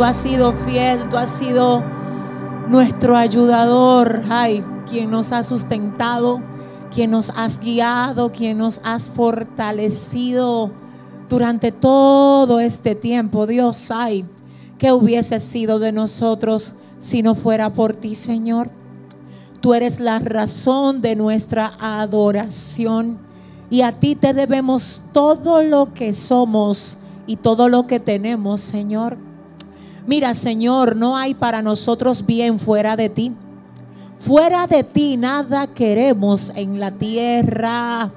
tú has sido fiel, tú has sido nuestro ayudador, ay, quien nos ha sustentado, quien nos has guiado, quien nos has fortalecido durante todo este tiempo. Dios, ay, que hubiese sido de nosotros si no fuera por ti, Señor. Tú eres la razón de nuestra adoración y a ti te debemos todo lo que somos y todo lo que tenemos, Señor. Mira, Señor, no hay para nosotros bien fuera de ti. Fuera de ti nada queremos en la tierra.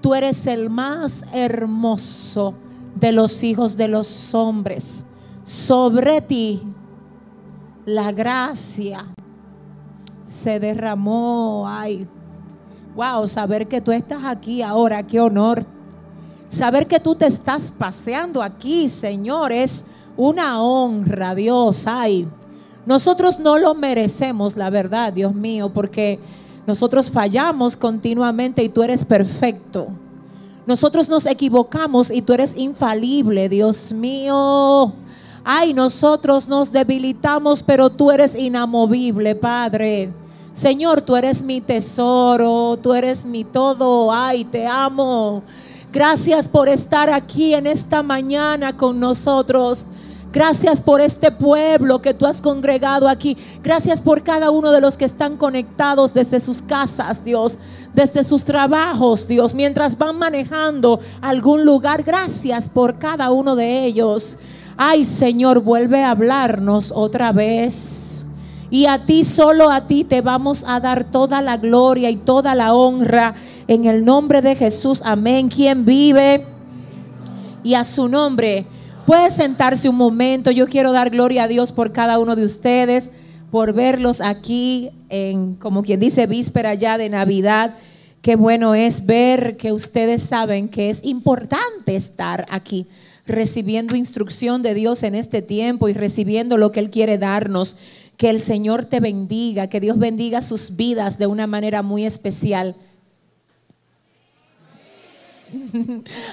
Tú eres el más hermoso de los hijos de los hombres. Sobre ti la gracia se derramó. Ay, wow, saber que tú estás aquí ahora, qué honor. Saber que tú te estás paseando aquí, Señor, es una honra, Dios. Ay, nosotros no lo merecemos, la verdad, Dios mío, porque nosotros fallamos continuamente y tú eres perfecto. Nosotros nos equivocamos y tú eres infalible, Dios mío. Ay, nosotros nos debilitamos, pero tú eres inamovible, Padre. Señor, tú eres mi tesoro, tú eres mi todo. Ay, te amo. Gracias por estar aquí en esta mañana con nosotros. Gracias por este pueblo que tú has congregado aquí. Gracias por cada uno de los que están conectados desde sus casas, Dios, desde sus trabajos, Dios, mientras van manejando algún lugar. Gracias por cada uno de ellos. Ay, Señor, vuelve a hablarnos otra vez. Y a ti, solo a ti, te vamos a dar toda la gloria y toda la honra en el nombre de Jesús. Amén. Quien vive y a su nombre. Puede sentarse un momento. Yo quiero dar gloria a Dios por cada uno de ustedes, por verlos aquí en, como quien dice, víspera ya de Navidad. Qué bueno es ver que ustedes saben que es importante estar aquí recibiendo instrucción de Dios en este tiempo y recibiendo lo que Él quiere darnos. Que el Señor te bendiga, que Dios bendiga sus vidas de una manera muy especial.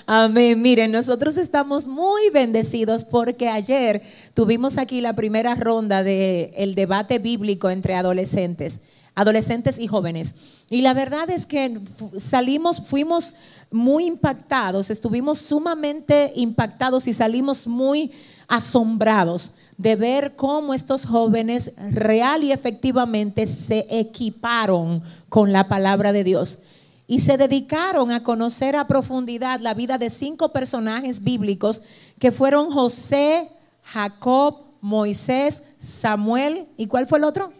Amén. Miren, nosotros estamos muy bendecidos porque ayer tuvimos aquí la primera ronda del debate bíblico entre adolescentes, adolescentes y jóvenes. Y la verdad es que salimos, fuimos muy impactados, estuvimos sumamente impactados y salimos muy asombrados de ver cómo estos jóvenes real y efectivamente se equiparon con la palabra de Dios y se dedicaron a conocer a profundidad la vida de cinco personajes bíblicos que fueron José, Jacob, Moisés, Samuel y ¿cuál fue el otro?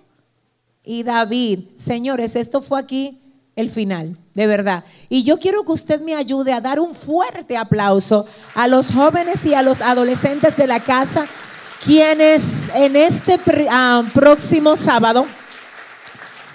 Y David. Señores, esto fue aquí el final, de verdad. Y yo quiero que usted me ayude a dar un fuerte aplauso a los jóvenes y a los adolescentes de la casa, quienes en este ah, próximo sábado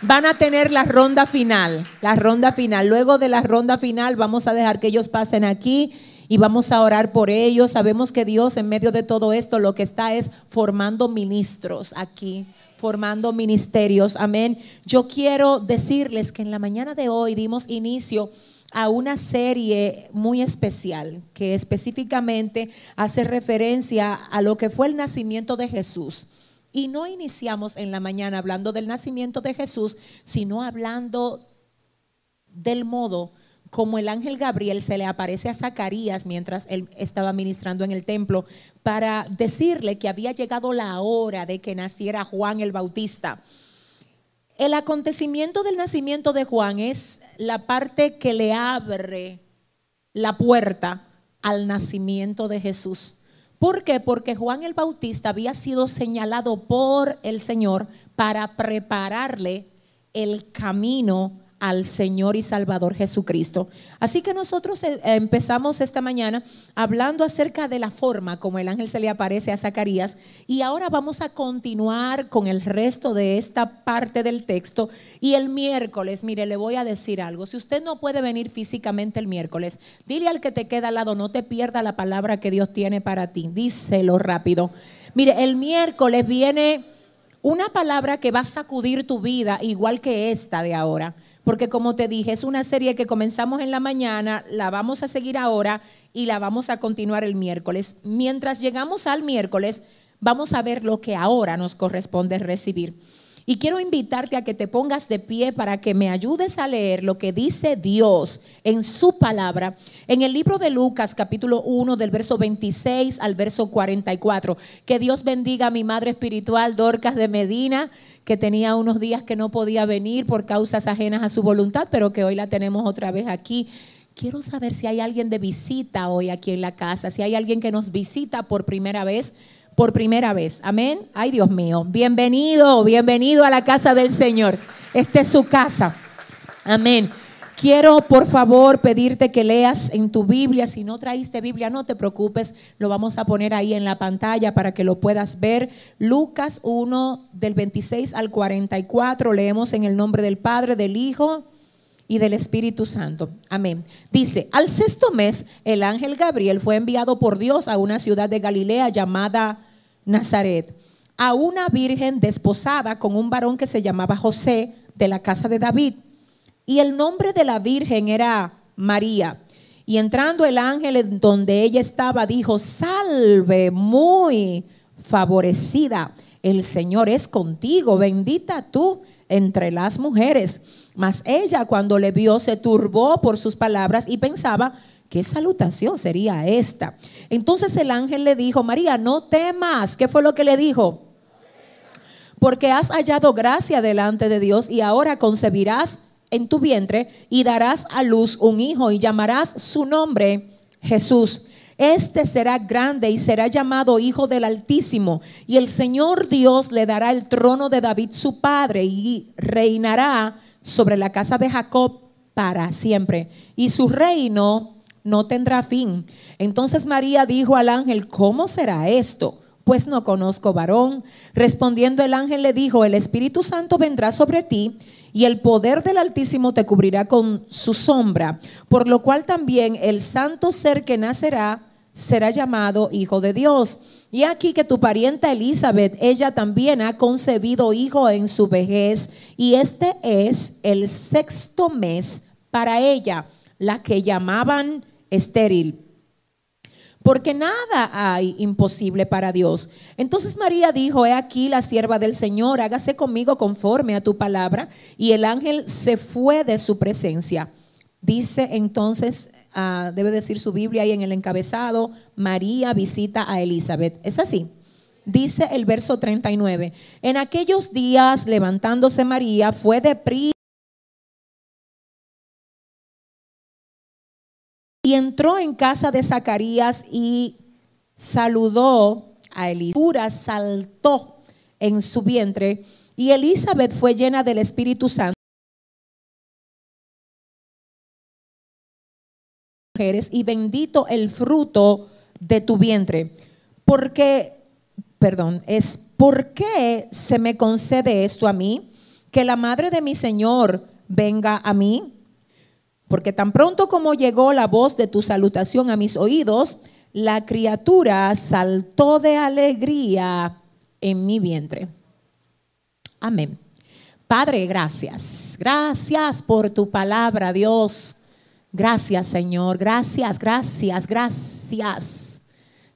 van a tener la ronda final, la ronda final. Luego de la ronda final vamos a dejar que ellos pasen aquí y vamos a orar por ellos. Sabemos que Dios en medio de todo esto lo que está es formando ministros aquí, formando ministerios. Amén. Yo quiero decirles que en la mañana de hoy dimos inicio a una serie muy especial que específicamente hace referencia a lo que fue el nacimiento de Jesús. Y no iniciamos en la mañana hablando del nacimiento de Jesús, sino hablando del modo como el ángel Gabriel se le aparece a Zacarías mientras él estaba ministrando en el templo para decirle que había llegado la hora de que naciera Juan el Bautista. El acontecimiento del nacimiento de Juan es la parte que le abre la puerta al nacimiento de Jesús. ¿Por qué? Porque Juan el Bautista había sido señalado por el Señor para prepararle el camino al Señor y Salvador Jesucristo. Así que nosotros eh, empezamos esta mañana hablando acerca de la forma como el ángel se le aparece a Zacarías. Y ahora vamos a continuar con el resto de esta parte del texto. Y el miércoles, mire, le voy a decir algo, si usted no puede venir físicamente el miércoles, dile al que te queda al lado, no te pierda la palabra que Dios tiene para ti, díselo rápido. Mire, el miércoles viene una palabra que va a sacudir tu vida igual que esta de ahora porque como te dije, es una serie que comenzamos en la mañana, la vamos a seguir ahora y la vamos a continuar el miércoles. Mientras llegamos al miércoles, vamos a ver lo que ahora nos corresponde recibir. Y quiero invitarte a que te pongas de pie para que me ayudes a leer lo que dice Dios en su palabra en el libro de Lucas capítulo 1 del verso 26 al verso 44. Que Dios bendiga a mi madre espiritual Dorcas de Medina, que tenía unos días que no podía venir por causas ajenas a su voluntad, pero que hoy la tenemos otra vez aquí. Quiero saber si hay alguien de visita hoy aquí en la casa, si hay alguien que nos visita por primera vez por primera vez. Amén. Ay, Dios mío. Bienvenido, bienvenido a la casa del Señor. Esta es su casa. Amén. Quiero, por favor, pedirte que leas en tu Biblia. Si no traíste Biblia, no te preocupes. Lo vamos a poner ahí en la pantalla para que lo puedas ver. Lucas 1, del 26 al 44. Leemos en el nombre del Padre, del Hijo y del Espíritu Santo. Amén. Dice, al sexto mes, el ángel Gabriel fue enviado por Dios a una ciudad de Galilea llamada Nazaret, a una virgen desposada con un varón que se llamaba José de la casa de David. Y el nombre de la virgen era María. Y entrando el ángel en donde ella estaba, dijo, salve muy favorecida, el Señor es contigo, bendita tú entre las mujeres. Mas ella cuando le vio se turbó por sus palabras y pensaba, ¿qué salutación sería esta? Entonces el ángel le dijo, María, no temas. ¿Qué fue lo que le dijo? Porque has hallado gracia delante de Dios y ahora concebirás en tu vientre y darás a luz un hijo y llamarás su nombre Jesús. Este será grande y será llamado Hijo del Altísimo. Y el Señor Dios le dará el trono de David su padre y reinará sobre la casa de Jacob para siempre, y su reino no tendrá fin. Entonces María dijo al ángel, ¿cómo será esto? Pues no conozco varón. Respondiendo el ángel le dijo, el Espíritu Santo vendrá sobre ti y el poder del Altísimo te cubrirá con su sombra, por lo cual también el santo ser que nacerá será llamado Hijo de Dios. Y aquí que tu parienta Elizabeth, ella también ha concebido hijo en su vejez, y este es el sexto mes para ella, la que llamaban estéril. Porque nada hay imposible para Dios. Entonces María dijo, he aquí la sierva del Señor, hágase conmigo conforme a tu palabra. Y el ángel se fue de su presencia. Dice entonces Ah, debe decir su Biblia ahí en el encabezado, María visita a Elizabeth. Es así. Dice el verso 39. En aquellos días, levantándose María, fue de prisa y entró en casa de Zacarías y saludó a Elizabeth. Saltó en su vientre y Elizabeth fue llena del Espíritu Santo. Y bendito el fruto de tu vientre. Porque, perdón, es ¿por qué se me concede esto a mí? Que la madre de mi Señor venga a mí. Porque tan pronto como llegó la voz de tu salutación a mis oídos, la criatura saltó de alegría en mi vientre. Amén. Padre, gracias. Gracias por tu palabra, Dios. Gracias Señor, gracias, gracias, gracias.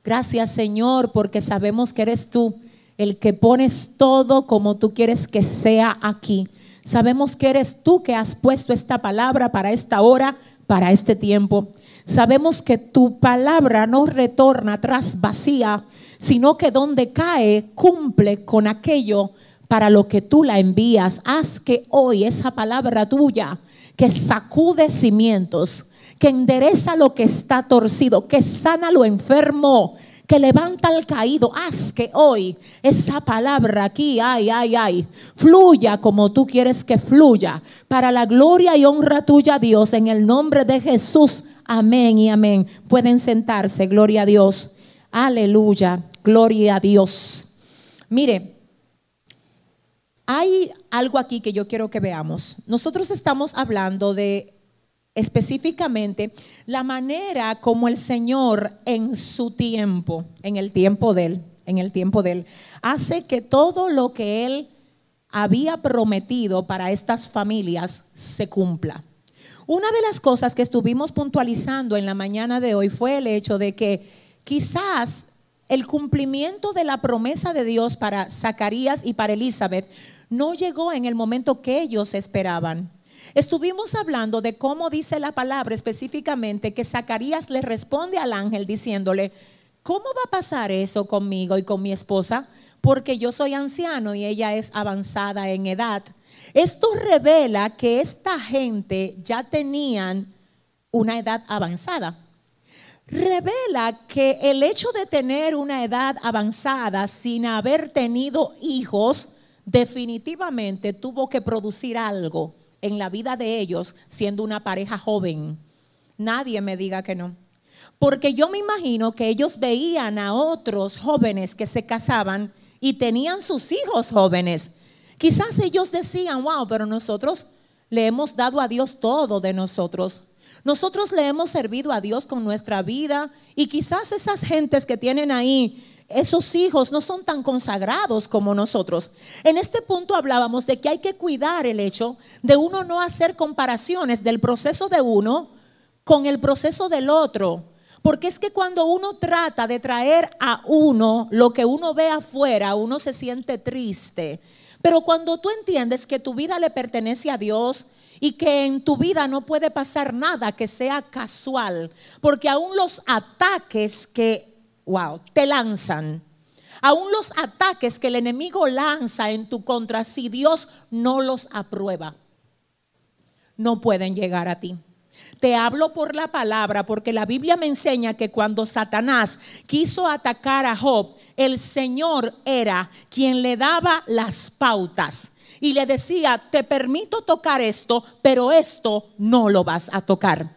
Gracias Señor, porque sabemos que eres tú el que pones todo como tú quieres que sea aquí. Sabemos que eres tú que has puesto esta palabra para esta hora, para este tiempo. Sabemos que tu palabra no retorna atrás vacía, sino que donde cae cumple con aquello para lo que tú la envías. Haz que hoy esa palabra tuya que sacude cimientos, que endereza lo que está torcido, que sana lo enfermo, que levanta al caído. Haz que hoy esa palabra aquí, ay, ay, ay, fluya como tú quieres que fluya, para la gloria y honra tuya, Dios, en el nombre de Jesús. Amén y amén. Pueden sentarse, gloria a Dios. Aleluya, gloria a Dios. Mire, hay algo aquí que yo quiero que veamos. Nosotros estamos hablando de específicamente la manera como el Señor en su tiempo, en el tiempo de Él, en el tiempo de Él, hace que todo lo que Él había prometido para estas familias se cumpla. Una de las cosas que estuvimos puntualizando en la mañana de hoy fue el hecho de que quizás el cumplimiento de la promesa de Dios para Zacarías y para Elizabeth no llegó en el momento que ellos esperaban. Estuvimos hablando de cómo dice la palabra específicamente que Zacarías le responde al ángel diciéndole, ¿cómo va a pasar eso conmigo y con mi esposa? Porque yo soy anciano y ella es avanzada en edad. Esto revela que esta gente ya tenían una edad avanzada. Revela que el hecho de tener una edad avanzada sin haber tenido hijos definitivamente tuvo que producir algo en la vida de ellos siendo una pareja joven. Nadie me diga que no. Porque yo me imagino que ellos veían a otros jóvenes que se casaban y tenían sus hijos jóvenes. Quizás ellos decían, wow, pero nosotros le hemos dado a Dios todo de nosotros. Nosotros le hemos servido a Dios con nuestra vida y quizás esas gentes que tienen ahí, esos hijos no son tan consagrados como nosotros. En este punto hablábamos de que hay que cuidar el hecho de uno no hacer comparaciones del proceso de uno con el proceso del otro. Porque es que cuando uno trata de traer a uno lo que uno ve afuera, uno se siente triste. Pero cuando tú entiendes que tu vida le pertenece a Dios y que en tu vida no puede pasar nada que sea casual, porque aún los ataques que, wow, te lanzan, aún los ataques que el enemigo lanza en tu contra, si Dios no los aprueba, no pueden llegar a ti. Te hablo por la palabra porque la Biblia me enseña que cuando Satanás quiso atacar a Job, el Señor era quien le daba las pautas y le decía, te permito tocar esto, pero esto no lo vas a tocar.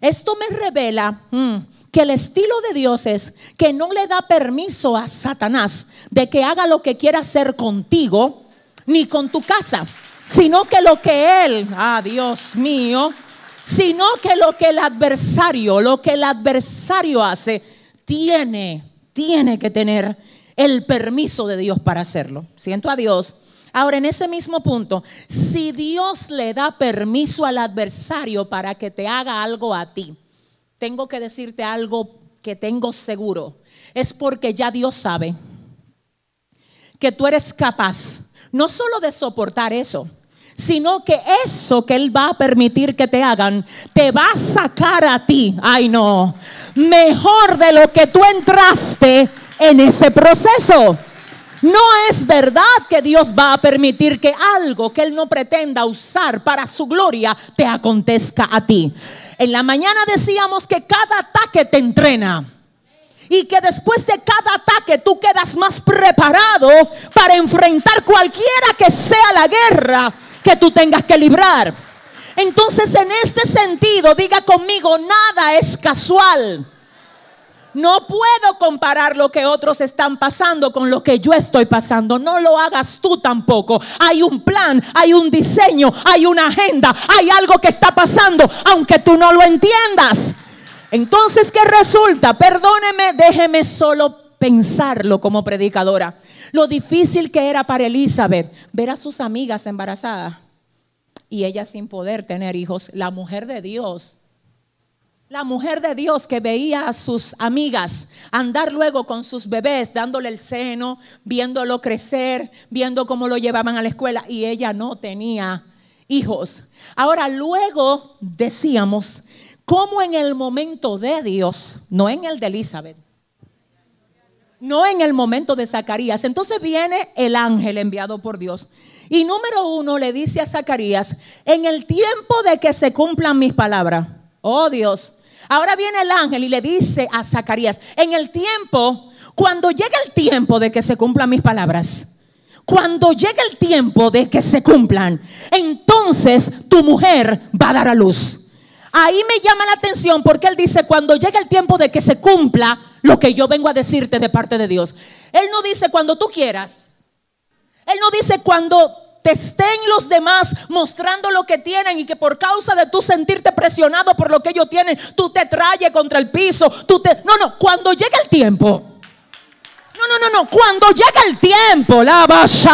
Esto me revela mm, que el estilo de Dios es que no le da permiso a Satanás de que haga lo que quiera hacer contigo ni con tu casa, sino que lo que él, ah Dios mío, sino que lo que el adversario, lo que el adversario hace, tiene, tiene que tener el permiso de Dios para hacerlo. Siento a Dios. Ahora, en ese mismo punto, si Dios le da permiso al adversario para que te haga algo a ti, tengo que decirte algo que tengo seguro. Es porque ya Dios sabe que tú eres capaz no solo de soportar eso, sino que eso que Él va a permitir que te hagan, te va a sacar a ti, ay no, mejor de lo que tú entraste en ese proceso. No es verdad que Dios va a permitir que algo que Él no pretenda usar para su gloria te acontezca a ti. En la mañana decíamos que cada ataque te entrena. Y que después de cada ataque tú quedas más preparado para enfrentar cualquiera que sea la guerra que tú tengas que librar. Entonces en este sentido, diga conmigo, nada es casual. No puedo comparar lo que otros están pasando con lo que yo estoy pasando. No lo hagas tú tampoco. Hay un plan, hay un diseño, hay una agenda, hay algo que está pasando, aunque tú no lo entiendas. Entonces, ¿qué resulta? Perdóneme, déjeme solo pensarlo como predicadora. Lo difícil que era para Elizabeth ver a sus amigas embarazadas y ella sin poder tener hijos. La mujer de Dios la mujer de Dios que veía a sus amigas andar luego con sus bebés, dándole el seno, viéndolo crecer, viendo cómo lo llevaban a la escuela y ella no tenía hijos. Ahora, luego decíamos, como en el momento de Dios, no en el de Elizabeth, no en el momento de Zacarías. Entonces viene el ángel enviado por Dios. Y número uno le dice a Zacarías, en el tiempo de que se cumplan mis palabras, oh Dios, Ahora viene el ángel y le dice a Zacarías, en el tiempo, cuando llegue el tiempo de que se cumplan mis palabras, cuando llegue el tiempo de que se cumplan, entonces tu mujer va a dar a luz. Ahí me llama la atención porque él dice, cuando llegue el tiempo de que se cumpla lo que yo vengo a decirte de parte de Dios. Él no dice cuando tú quieras. Él no dice cuando te estén los demás mostrando lo que tienen y que por causa de tú sentirte presionado por lo que ellos tienen, tú te traes contra el piso, tú te No, no, cuando llegue el tiempo. No, no, no, no, cuando llegue el tiempo, la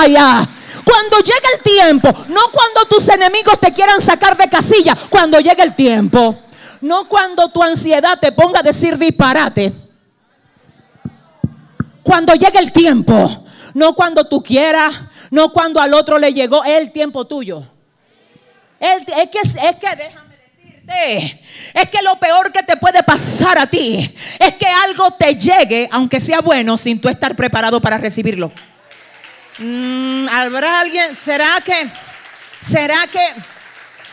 ya. Cuando llegue el tiempo, no cuando tus enemigos te quieran sacar de casilla, cuando llegue el tiempo. No cuando tu ansiedad te ponga a decir disparate. Cuando llegue el tiempo, no cuando tú quieras, no cuando al otro le llegó el tiempo tuyo. es que, es que déjame decirte, es que lo peor que te puede pasar a ti es que algo te llegue, aunque sea bueno, sin tú estar preparado para recibirlo. Mm, ¿Habrá alguien? ¿Será que? ¿Será que?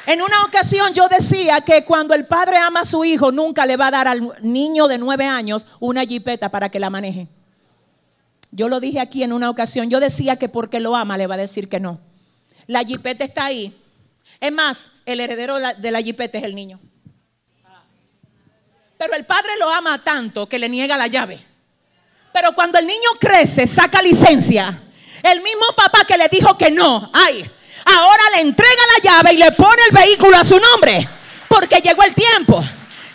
En una ocasión yo decía que cuando el padre ama a su hijo, nunca le va a dar al niño de nueve años una jipeta para que la maneje. Yo lo dije aquí en una ocasión. Yo decía que porque lo ama le va a decir que no. La jipeta está ahí. Es más, el heredero de la jipeta es el niño. Pero el padre lo ama tanto que le niega la llave. Pero cuando el niño crece, saca licencia. El mismo papá que le dijo que no, ay, ahora le entrega la llave y le pone el vehículo a su nombre. Porque llegó el tiempo.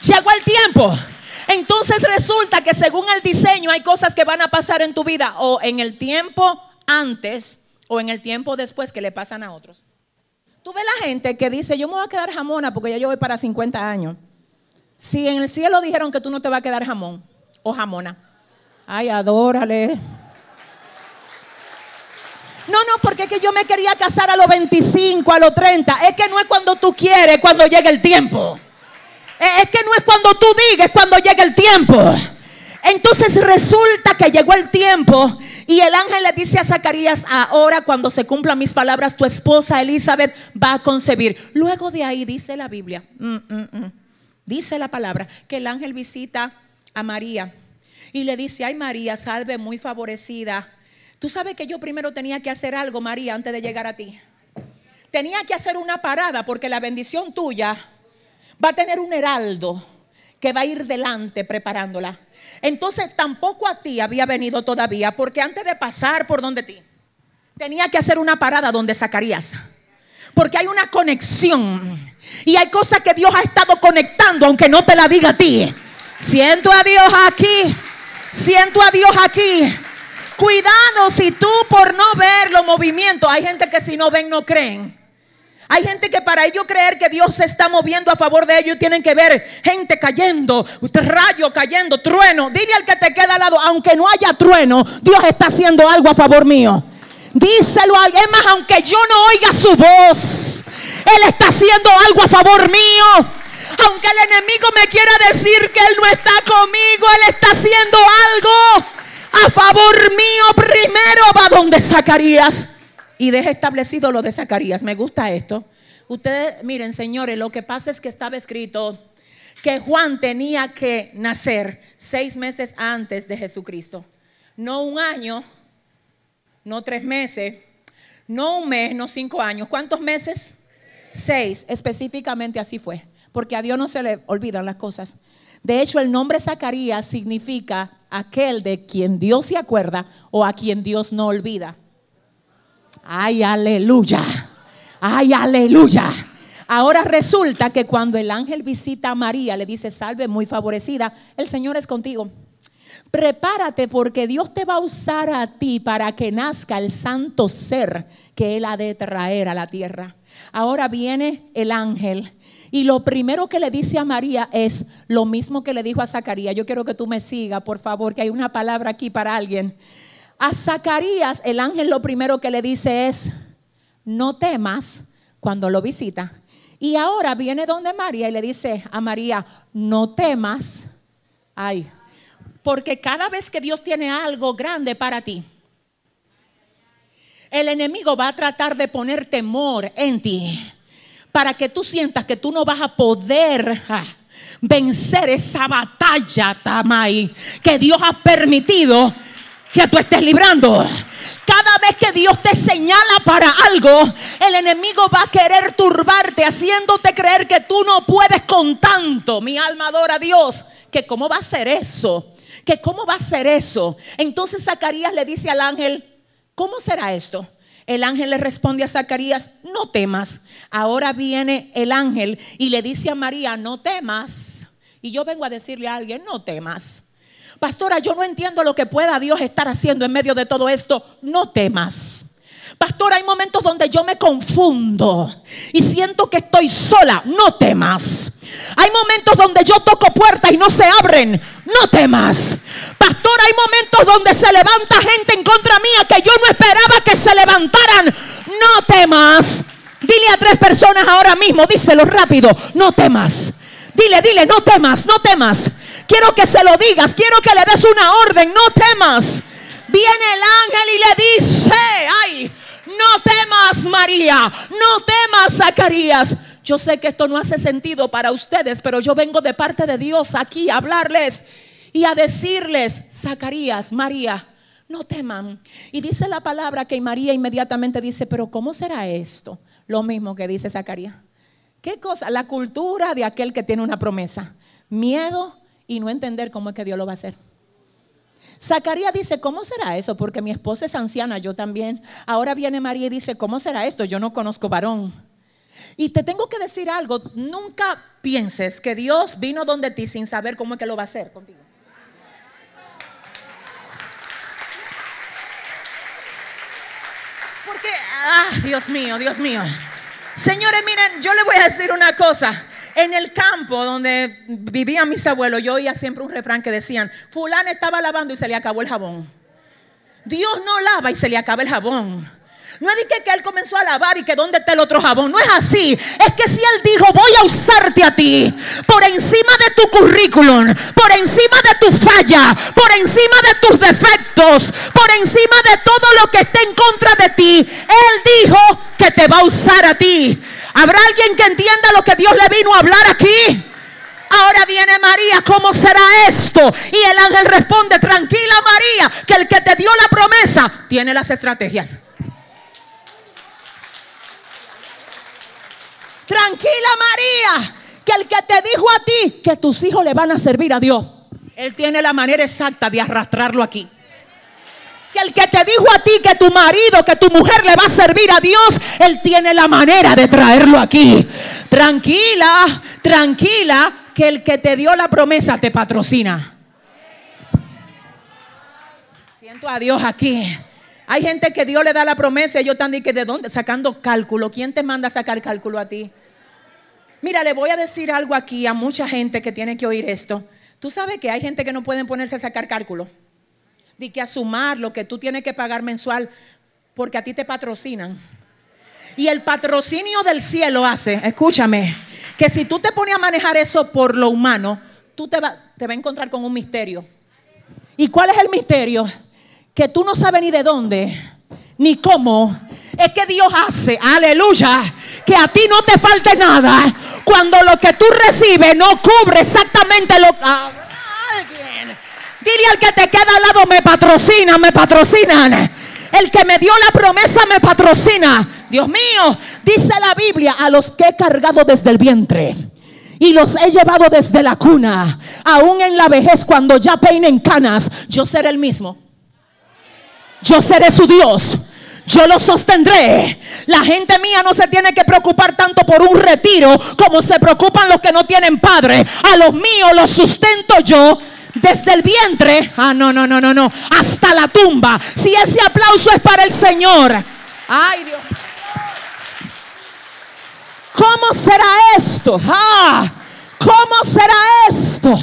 Llegó el tiempo. Entonces resulta que según el diseño hay cosas que van a pasar en tu vida o en el tiempo antes o en el tiempo después que le pasan a otros. Tú ves la gente que dice, yo me voy a quedar jamona porque ya yo voy para 50 años. Si en el cielo dijeron que tú no te vas a quedar jamón o jamona. Ay, adórale. No, no, porque es que yo me quería casar a los 25, a los 30. Es que no es cuando tú quieres, cuando llegue el tiempo. Eh, es que no es cuando tú digas, cuando llega el tiempo. Entonces resulta que llegó el tiempo y el ángel le dice a Zacarías, ahora cuando se cumplan mis palabras, tu esposa Elizabeth va a concebir. Luego de ahí dice la Biblia, mm, mm, mm, dice la palabra, que el ángel visita a María y le dice, ay María, salve muy favorecida. Tú sabes que yo primero tenía que hacer algo, María, antes de llegar a ti. Tenía que hacer una parada porque la bendición tuya va a tener un heraldo que va a ir delante preparándola. Entonces tampoco a ti había venido todavía, porque antes de pasar por donde ti, tenía que hacer una parada donde Zacarías. Porque hay una conexión. Y hay cosas que Dios ha estado conectando, aunque no te la diga a ti. Siento a Dios aquí. Siento a Dios aquí. Cuidado si tú por no ver los movimientos, hay gente que si no ven no creen. Hay gente que para ellos creer que Dios se está moviendo a favor de ellos tienen que ver gente cayendo, rayo cayendo, trueno. Dile al que te queda al lado, aunque no haya trueno, Dios está haciendo algo a favor mío. Díselo a alguien más, aunque yo no oiga su voz, Él está haciendo algo a favor mío. Aunque el enemigo me quiera decir que Él no está conmigo, Él está haciendo algo a favor mío. Primero va donde Zacarías y deja establecido lo de Zacarías. Me gusta esto. Ustedes, miren, señores, lo que pasa es que estaba escrito que Juan tenía que nacer seis meses antes de Jesucristo. No un año, no tres meses, no un mes, no cinco años. ¿Cuántos meses? Seis. Específicamente así fue. Porque a Dios no se le olvidan las cosas. De hecho, el nombre Zacarías significa aquel de quien Dios se acuerda o a quien Dios no olvida. Ay, aleluya. Ay, aleluya. Ahora resulta que cuando el ángel visita a María, le dice, salve muy favorecida, el Señor es contigo. Prepárate porque Dios te va a usar a ti para que nazca el santo ser que Él ha de traer a la tierra. Ahora viene el ángel y lo primero que le dice a María es lo mismo que le dijo a Zacarías. Yo quiero que tú me sigas, por favor, que hay una palabra aquí para alguien. A Zacarías el ángel lo primero que le dice es, no temas cuando lo visita. Y ahora viene donde María y le dice a María, no temas. Ay, porque cada vez que Dios tiene algo grande para ti, el enemigo va a tratar de poner temor en ti para que tú sientas que tú no vas a poder ah, vencer esa batalla, Tamay, que Dios ha permitido que tú estés librando. Cada vez que Dios te señala para algo, el enemigo va a querer turbarte, haciéndote creer que tú no puedes con tanto. Mi alma adora a Dios. Que cómo va a ser eso. Que cómo va a ser eso. Entonces Zacarías le dice al ángel, ¿cómo será esto? El ángel le responde a Zacarías, no temas. Ahora viene el ángel y le dice a María, no temas. Y yo vengo a decirle a alguien, no temas. Pastora, yo no entiendo lo que pueda Dios estar haciendo en medio de todo esto. No temas. Pastor, hay momentos donde yo me confundo y siento que estoy sola. No temas. Hay momentos donde yo toco puertas y no se abren. No temas. Pastor, hay momentos donde se levanta gente en contra mía que yo no esperaba que se levantaran. No temas. Dile a tres personas ahora mismo, díselo rápido. No temas. Dile, dile, no temas, no temas. Quiero que se lo digas, quiero que le des una orden, no temas. Viene el ángel y le dice, ay, no temas María, no temas Zacarías. Yo sé que esto no hace sentido para ustedes, pero yo vengo de parte de Dios aquí a hablarles y a decirles, Zacarías, María, no teman. Y dice la palabra que María inmediatamente dice, pero ¿cómo será esto? Lo mismo que dice Zacarías. ¿Qué cosa? La cultura de aquel que tiene una promesa. Miedo y no entender cómo es que Dios lo va a hacer. Zacarías dice, ¿cómo será eso? Porque mi esposa es anciana, yo también. Ahora viene María y dice, ¿cómo será esto? Yo no conozco varón. Y te tengo que decir algo, nunca pienses que Dios vino donde ti sin saber cómo es que lo va a hacer contigo. Porque, ah, Dios mío, Dios mío. Señores, miren, yo le voy a decir una cosa. En el campo donde vivían mis abuelos, yo oía siempre un refrán que decían, fulano estaba lavando y se le acabó el jabón. Dios no lava y se le acaba el jabón. No es que, que él comenzó a lavar y que dónde está el otro jabón. No es así. Es que si él dijo, voy a usarte a ti por encima de tu currículum, por encima de tu falla, por encima de tus defectos, por encima de todo lo que esté en contra de ti, él dijo que te va a usar a ti. ¿Habrá alguien que entienda lo que Dios le vino a hablar aquí? Ahora viene María, ¿cómo será esto? Y el ángel responde, tranquila María, que el que te dio la promesa tiene las estrategias. Tranquila María, que el que te dijo a ti que tus hijos le van a servir a Dios, Él tiene la manera exacta de arrastrarlo aquí. Que el que te dijo a ti que tu marido, que tu mujer le va a servir a Dios, Él tiene la manera de traerlo aquí. Tranquila, tranquila, que el que te dio la promesa te patrocina. Siento a Dios aquí. Hay gente que Dios le da la promesa y ellos están que de dónde sacando cálculo. ¿Quién te manda a sacar cálculo a ti? Mira, le voy a decir algo aquí a mucha gente que tiene que oír esto. Tú sabes que hay gente que no pueden ponerse a sacar cálculo. Di que a sumar lo que tú tienes que pagar mensual porque a ti te patrocinan. Y el patrocinio del cielo hace, escúchame, que si tú te pones a manejar eso por lo humano, tú te vas te va a encontrar con un misterio. ¿Y cuál es el misterio? que tú no sabes ni de dónde, ni cómo, es que Dios hace, aleluya, que a ti no te falte nada cuando lo que tú recibes no cubre exactamente lo que... alguien. Dile al que te queda al lado, me patrocina, me patrocinan. El que me dio la promesa me patrocina. Dios mío, dice la Biblia, a los que he cargado desde el vientre y los he llevado desde la cuna, aún en la vejez, cuando ya peinen canas, yo seré el mismo. Yo seré su Dios. Yo lo sostendré. La gente mía no se tiene que preocupar tanto por un retiro como se preocupan los que no tienen padre. A los míos los sustento yo desde el vientre. Ah, no, no, no, no, no. Hasta la tumba. Si ese aplauso es para el Señor. Ay, Dios. ¿Cómo será esto? Ah, ¿cómo será esto?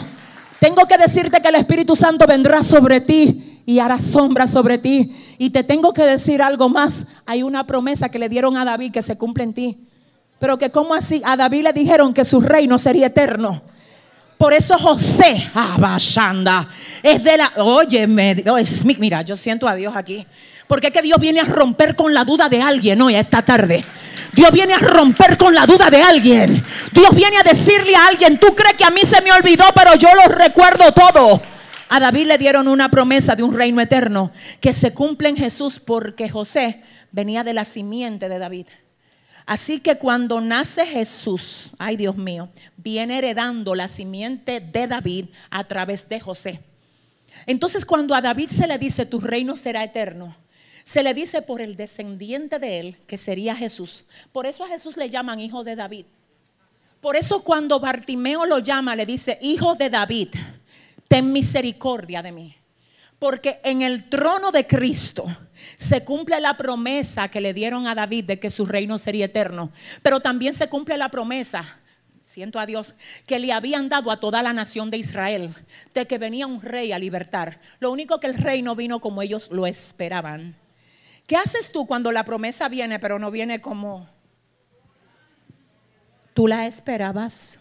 Tengo que decirte que el Espíritu Santo vendrá sobre ti y hará sombra sobre ti. Y te tengo que decir algo más. Hay una promesa que le dieron a David que se cumple en ti. Pero que como así, a David le dijeron que su reino sería eterno. Por eso José, Abashanda, es de la, oye, mira, yo siento a Dios aquí. Porque es que Dios viene a romper con la duda de alguien hoy, esta tarde. Dios viene a romper con la duda de alguien. Dios viene a decirle a alguien, tú crees que a mí se me olvidó, pero yo lo recuerdo todo. A David le dieron una promesa de un reino eterno que se cumple en Jesús porque José venía de la simiente de David. Así que cuando nace Jesús, ay Dios mío, viene heredando la simiente de David a través de José. Entonces cuando a David se le dice, tu reino será eterno, se le dice por el descendiente de él, que sería Jesús. Por eso a Jesús le llaman hijo de David. Por eso cuando Bartimeo lo llama, le dice, hijo de David ten misericordia de mí. Porque en el trono de Cristo se cumple la promesa que le dieron a David de que su reino sería eterno. Pero también se cumple la promesa, siento a Dios, que le habían dado a toda la nación de Israel, de que venía un rey a libertar. Lo único que el rey no vino como ellos lo esperaban. ¿Qué haces tú cuando la promesa viene, pero no viene como tú la esperabas?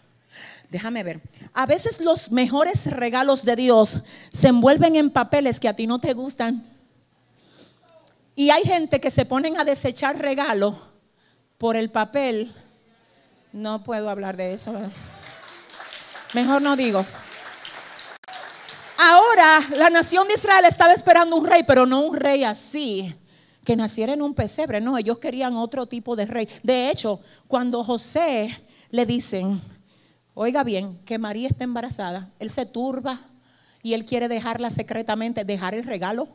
Déjame ver. A veces los mejores regalos de Dios se envuelven en papeles que a ti no te gustan. Y hay gente que se ponen a desechar regalos por el papel. No puedo hablar de eso. Mejor no digo. Ahora la nación de Israel estaba esperando un rey, pero no un rey así, que naciera en un pesebre. No, ellos querían otro tipo de rey. De hecho, cuando José le dicen, oiga bien, que María está embarazada, él se turba y él quiere dejarla secretamente, dejar el regalo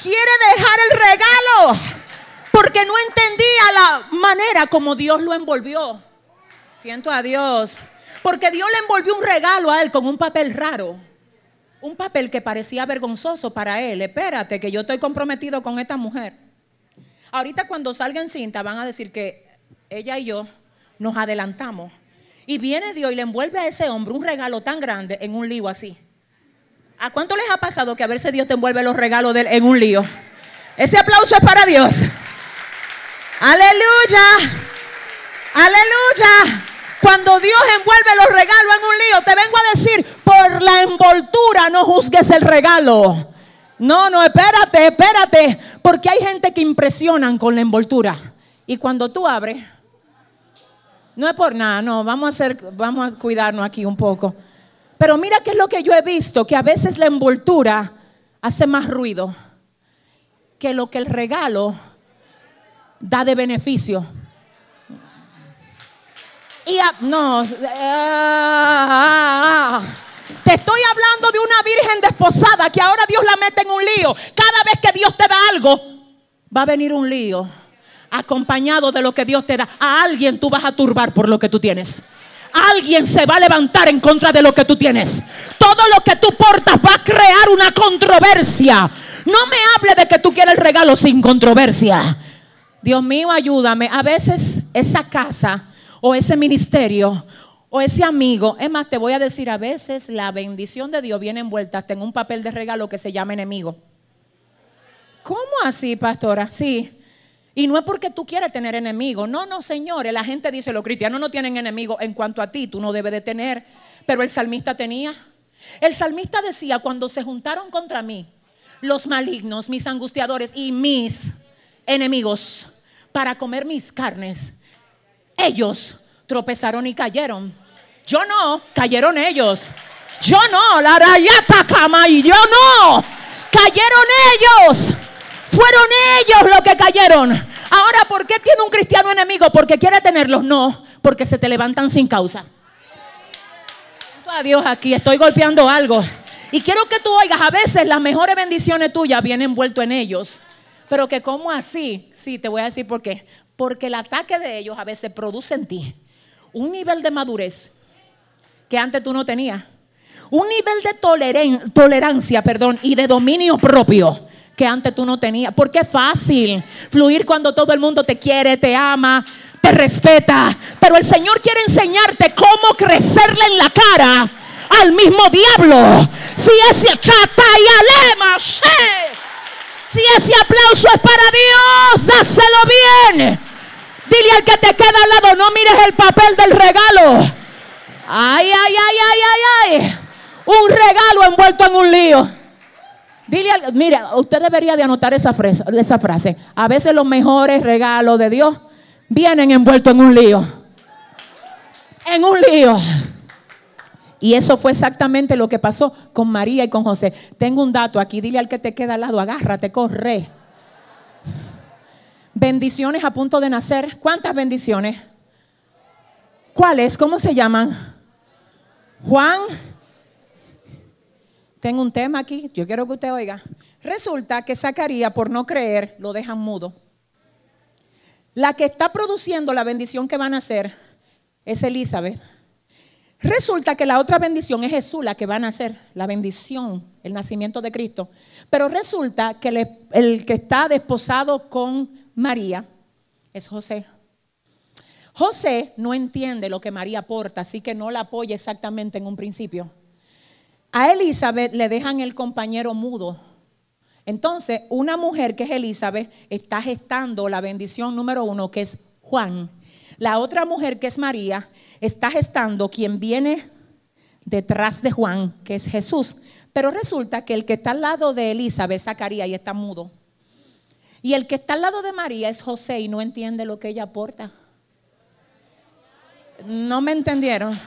Quiere dejar el regalo porque no entendía la manera como Dios lo envolvió. Siento a Dios. Porque Dios le envolvió un regalo a él con un papel raro. Un papel que parecía vergonzoso para él. Espérate, que yo estoy comprometido con esta mujer. Ahorita cuando salga en cinta van a decir que ella y yo nos adelantamos. Y viene Dios y le envuelve a ese hombre un regalo tan grande en un lío así. ¿A cuánto les ha pasado que a veces Dios te envuelve los regalos de él en un lío? Ese aplauso es para Dios. Aleluya. Aleluya. Cuando Dios envuelve los regalos en un lío, te vengo a decir, por la envoltura no juzgues el regalo. No, no, espérate, espérate. Porque hay gente que impresionan con la envoltura. Y cuando tú abres, no es por nada, no, vamos a hacer, vamos a cuidarnos aquí un poco. Pero mira qué es lo que yo he visto, que a veces la envoltura hace más ruido que lo que el regalo da de beneficio. Y no, ah, te estoy hablando de una virgen desposada que ahora Dios la mete en un lío. Cada vez que Dios te da algo, va a venir un lío acompañado de lo que Dios te da. A alguien tú vas a turbar por lo que tú tienes alguien se va a levantar en contra de lo que tú tienes. Todo lo que tú portas va a crear una controversia. No me hable de que tú quieres el regalo sin controversia. Dios mío, ayúdame. A veces esa casa o ese ministerio o ese amigo, es más, te voy a decir, a veces la bendición de Dios viene envuelta hasta en un papel de regalo que se llama enemigo. ¿Cómo así, pastora? Sí. Y no es porque tú quieres tener enemigos. No, no, señores. La gente dice, los cristianos no tienen enemigos. En cuanto a ti, tú no debes de tener. Pero el salmista tenía. El salmista decía, cuando se juntaron contra mí, los malignos, mis angustiadores y mis enemigos, para comer mis carnes, ellos tropezaron y cayeron. Yo no, cayeron ellos. Yo no, la rayata cama y yo no. Cayeron ellos. Fueron ellos los que cayeron. Ahora, ¿por qué tiene un cristiano enemigo? ¿Porque quiere tenerlos? No, porque se te levantan sin causa. A Dios aquí, estoy golpeando algo. Y quiero que tú oigas, a veces las mejores bendiciones tuyas vienen envuelto en ellos. Pero que como así, sí, te voy a decir por qué. Porque el ataque de ellos a veces produce en ti un nivel de madurez que antes tú no tenías. Un nivel de tolerancia, perdón, y de dominio propio que antes tú no tenías. Porque es fácil fluir cuando todo el mundo te quiere, te ama, te respeta. Pero el Señor quiere enseñarte cómo crecerle en la cara al mismo diablo. Si ese si ese aplauso es para Dios, dáselo bien. Dile al que te queda al lado, no mires el papel del regalo. Ay, ay, ay, ay, ay, ay. Un regalo envuelto en un lío. Dile, mira, usted debería de anotar esa frase, esa frase. A veces los mejores regalos de Dios vienen envueltos en un lío. En un lío. Y eso fue exactamente lo que pasó con María y con José. Tengo un dato aquí, dile al que te queda al lado, agárrate, corre. Bendiciones a punto de nacer. ¿Cuántas bendiciones? ¿Cuáles? ¿Cómo se llaman? Juan tengo un tema aquí, yo quiero que usted oiga. Resulta que Zacarías, por no creer, lo dejan mudo. La que está produciendo la bendición que van a hacer es Elizabeth. Resulta que la otra bendición es Jesús, la que van a hacer, la bendición, el nacimiento de Cristo. Pero resulta que el, el que está desposado con María es José. José no entiende lo que María aporta, así que no la apoya exactamente en un principio. A Elizabeth le dejan el compañero mudo. Entonces, una mujer que es Elizabeth está gestando la bendición número uno, que es Juan. La otra mujer que es María está gestando quien viene detrás de Juan, que es Jesús. Pero resulta que el que está al lado de Elizabeth, Zacarías, y está mudo. Y el que está al lado de María es José y no entiende lo que ella aporta. No me entendieron.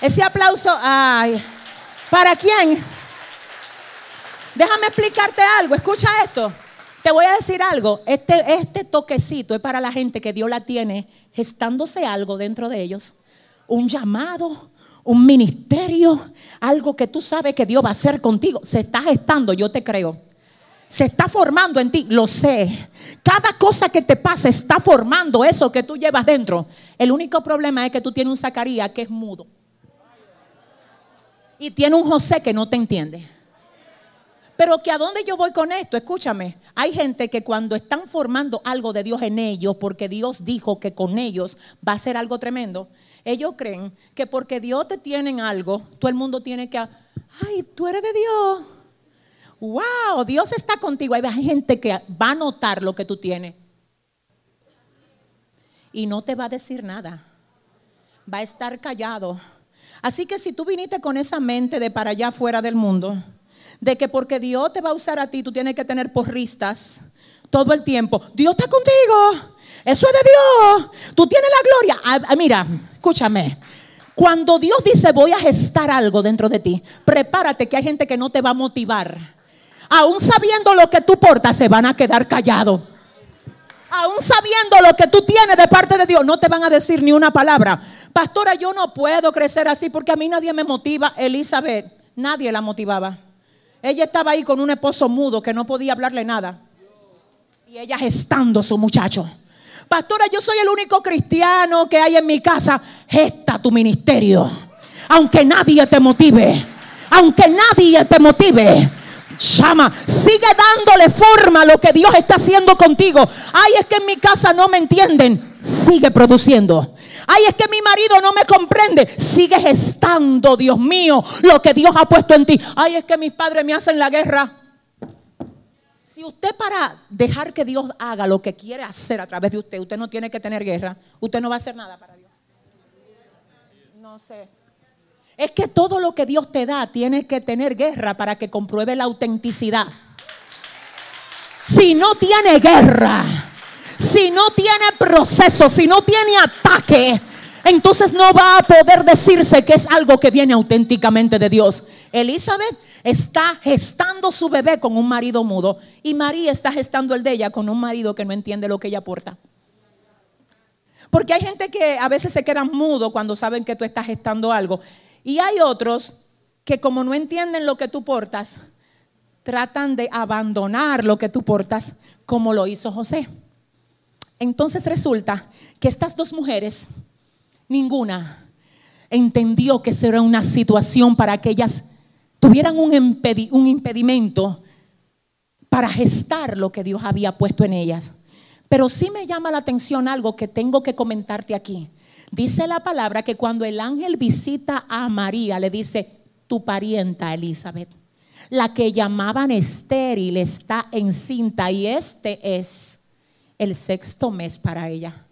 Ese aplauso, ay, ¿para quién? Déjame explicarte algo, escucha esto. Te voy a decir algo, este, este toquecito es para la gente que Dios la tiene gestándose algo dentro de ellos. Un llamado, un ministerio, algo que tú sabes que Dios va a hacer contigo. Se está gestando, yo te creo. Se está formando en ti, lo sé. Cada cosa que te pasa está formando eso que tú llevas dentro. El único problema es que tú tienes un Zacarías que es mudo. Y tiene un José que no te entiende. Pero que a dónde yo voy con esto, escúchame. Hay gente que cuando están formando algo de Dios en ellos, porque Dios dijo que con ellos va a ser algo tremendo, ellos creen que porque Dios te tiene en algo, todo el mundo tiene que, ay, tú eres de Dios wow, Dios está contigo. Hay gente que va a notar lo que tú tienes y no te va a decir nada. Va a estar callado. Así que si tú viniste con esa mente de para allá fuera del mundo, de que porque Dios te va a usar a ti, tú tienes que tener porristas todo el tiempo. Dios está contigo. Eso es de Dios. Tú tienes la gloria. Ah, ah, mira, escúchame. Cuando Dios dice voy a gestar algo dentro de ti, prepárate que hay gente que no te va a motivar aún sabiendo lo que tú portas, se van a quedar callados. Aún sabiendo lo que tú tienes de parte de Dios, no te van a decir ni una palabra. Pastora, yo no puedo crecer así porque a mí nadie me motiva. Elizabeth, nadie la motivaba. Ella estaba ahí con un esposo mudo que no podía hablarle nada. Y ella gestando su muchacho. Pastora, yo soy el único cristiano que hay en mi casa. Gesta tu ministerio. Aunque nadie te motive. Aunque nadie te motive. Llama, sigue dándole forma a lo que Dios está haciendo contigo. Ay, es que en mi casa no me entienden. Sigue produciendo. Ay, es que mi marido no me comprende. Sigue gestando, Dios mío, lo que Dios ha puesto en ti. Ay, es que mis padres me hacen la guerra. Si usted para dejar que Dios haga lo que quiere hacer a través de usted, usted no tiene que tener guerra, usted no va a hacer nada para Dios. No sé. Es que todo lo que Dios te da tiene que tener guerra para que compruebe la autenticidad. Si no tiene guerra, si no tiene proceso, si no tiene ataque, entonces no va a poder decirse que es algo que viene auténticamente de Dios. Elizabeth está gestando su bebé con un marido mudo y María está gestando el de ella con un marido que no entiende lo que ella aporta. Porque hay gente que a veces se queda mudo cuando saben que tú estás gestando algo y hay otros que como no entienden lo que tú portas, tratan de abandonar lo que tú portas como lo hizo José. Entonces resulta que estas dos mujeres, ninguna entendió que era una situación para que ellas tuvieran un, impedimento para gestar lo que Dios había puesto en ellas. Pero sí me llama la atención algo que tengo que comentarte aquí. Dice la palabra que cuando el ángel visita a María, le dice, tu parienta Elizabeth, la que llamaban estéril, está encinta y este es el sexto mes para ella.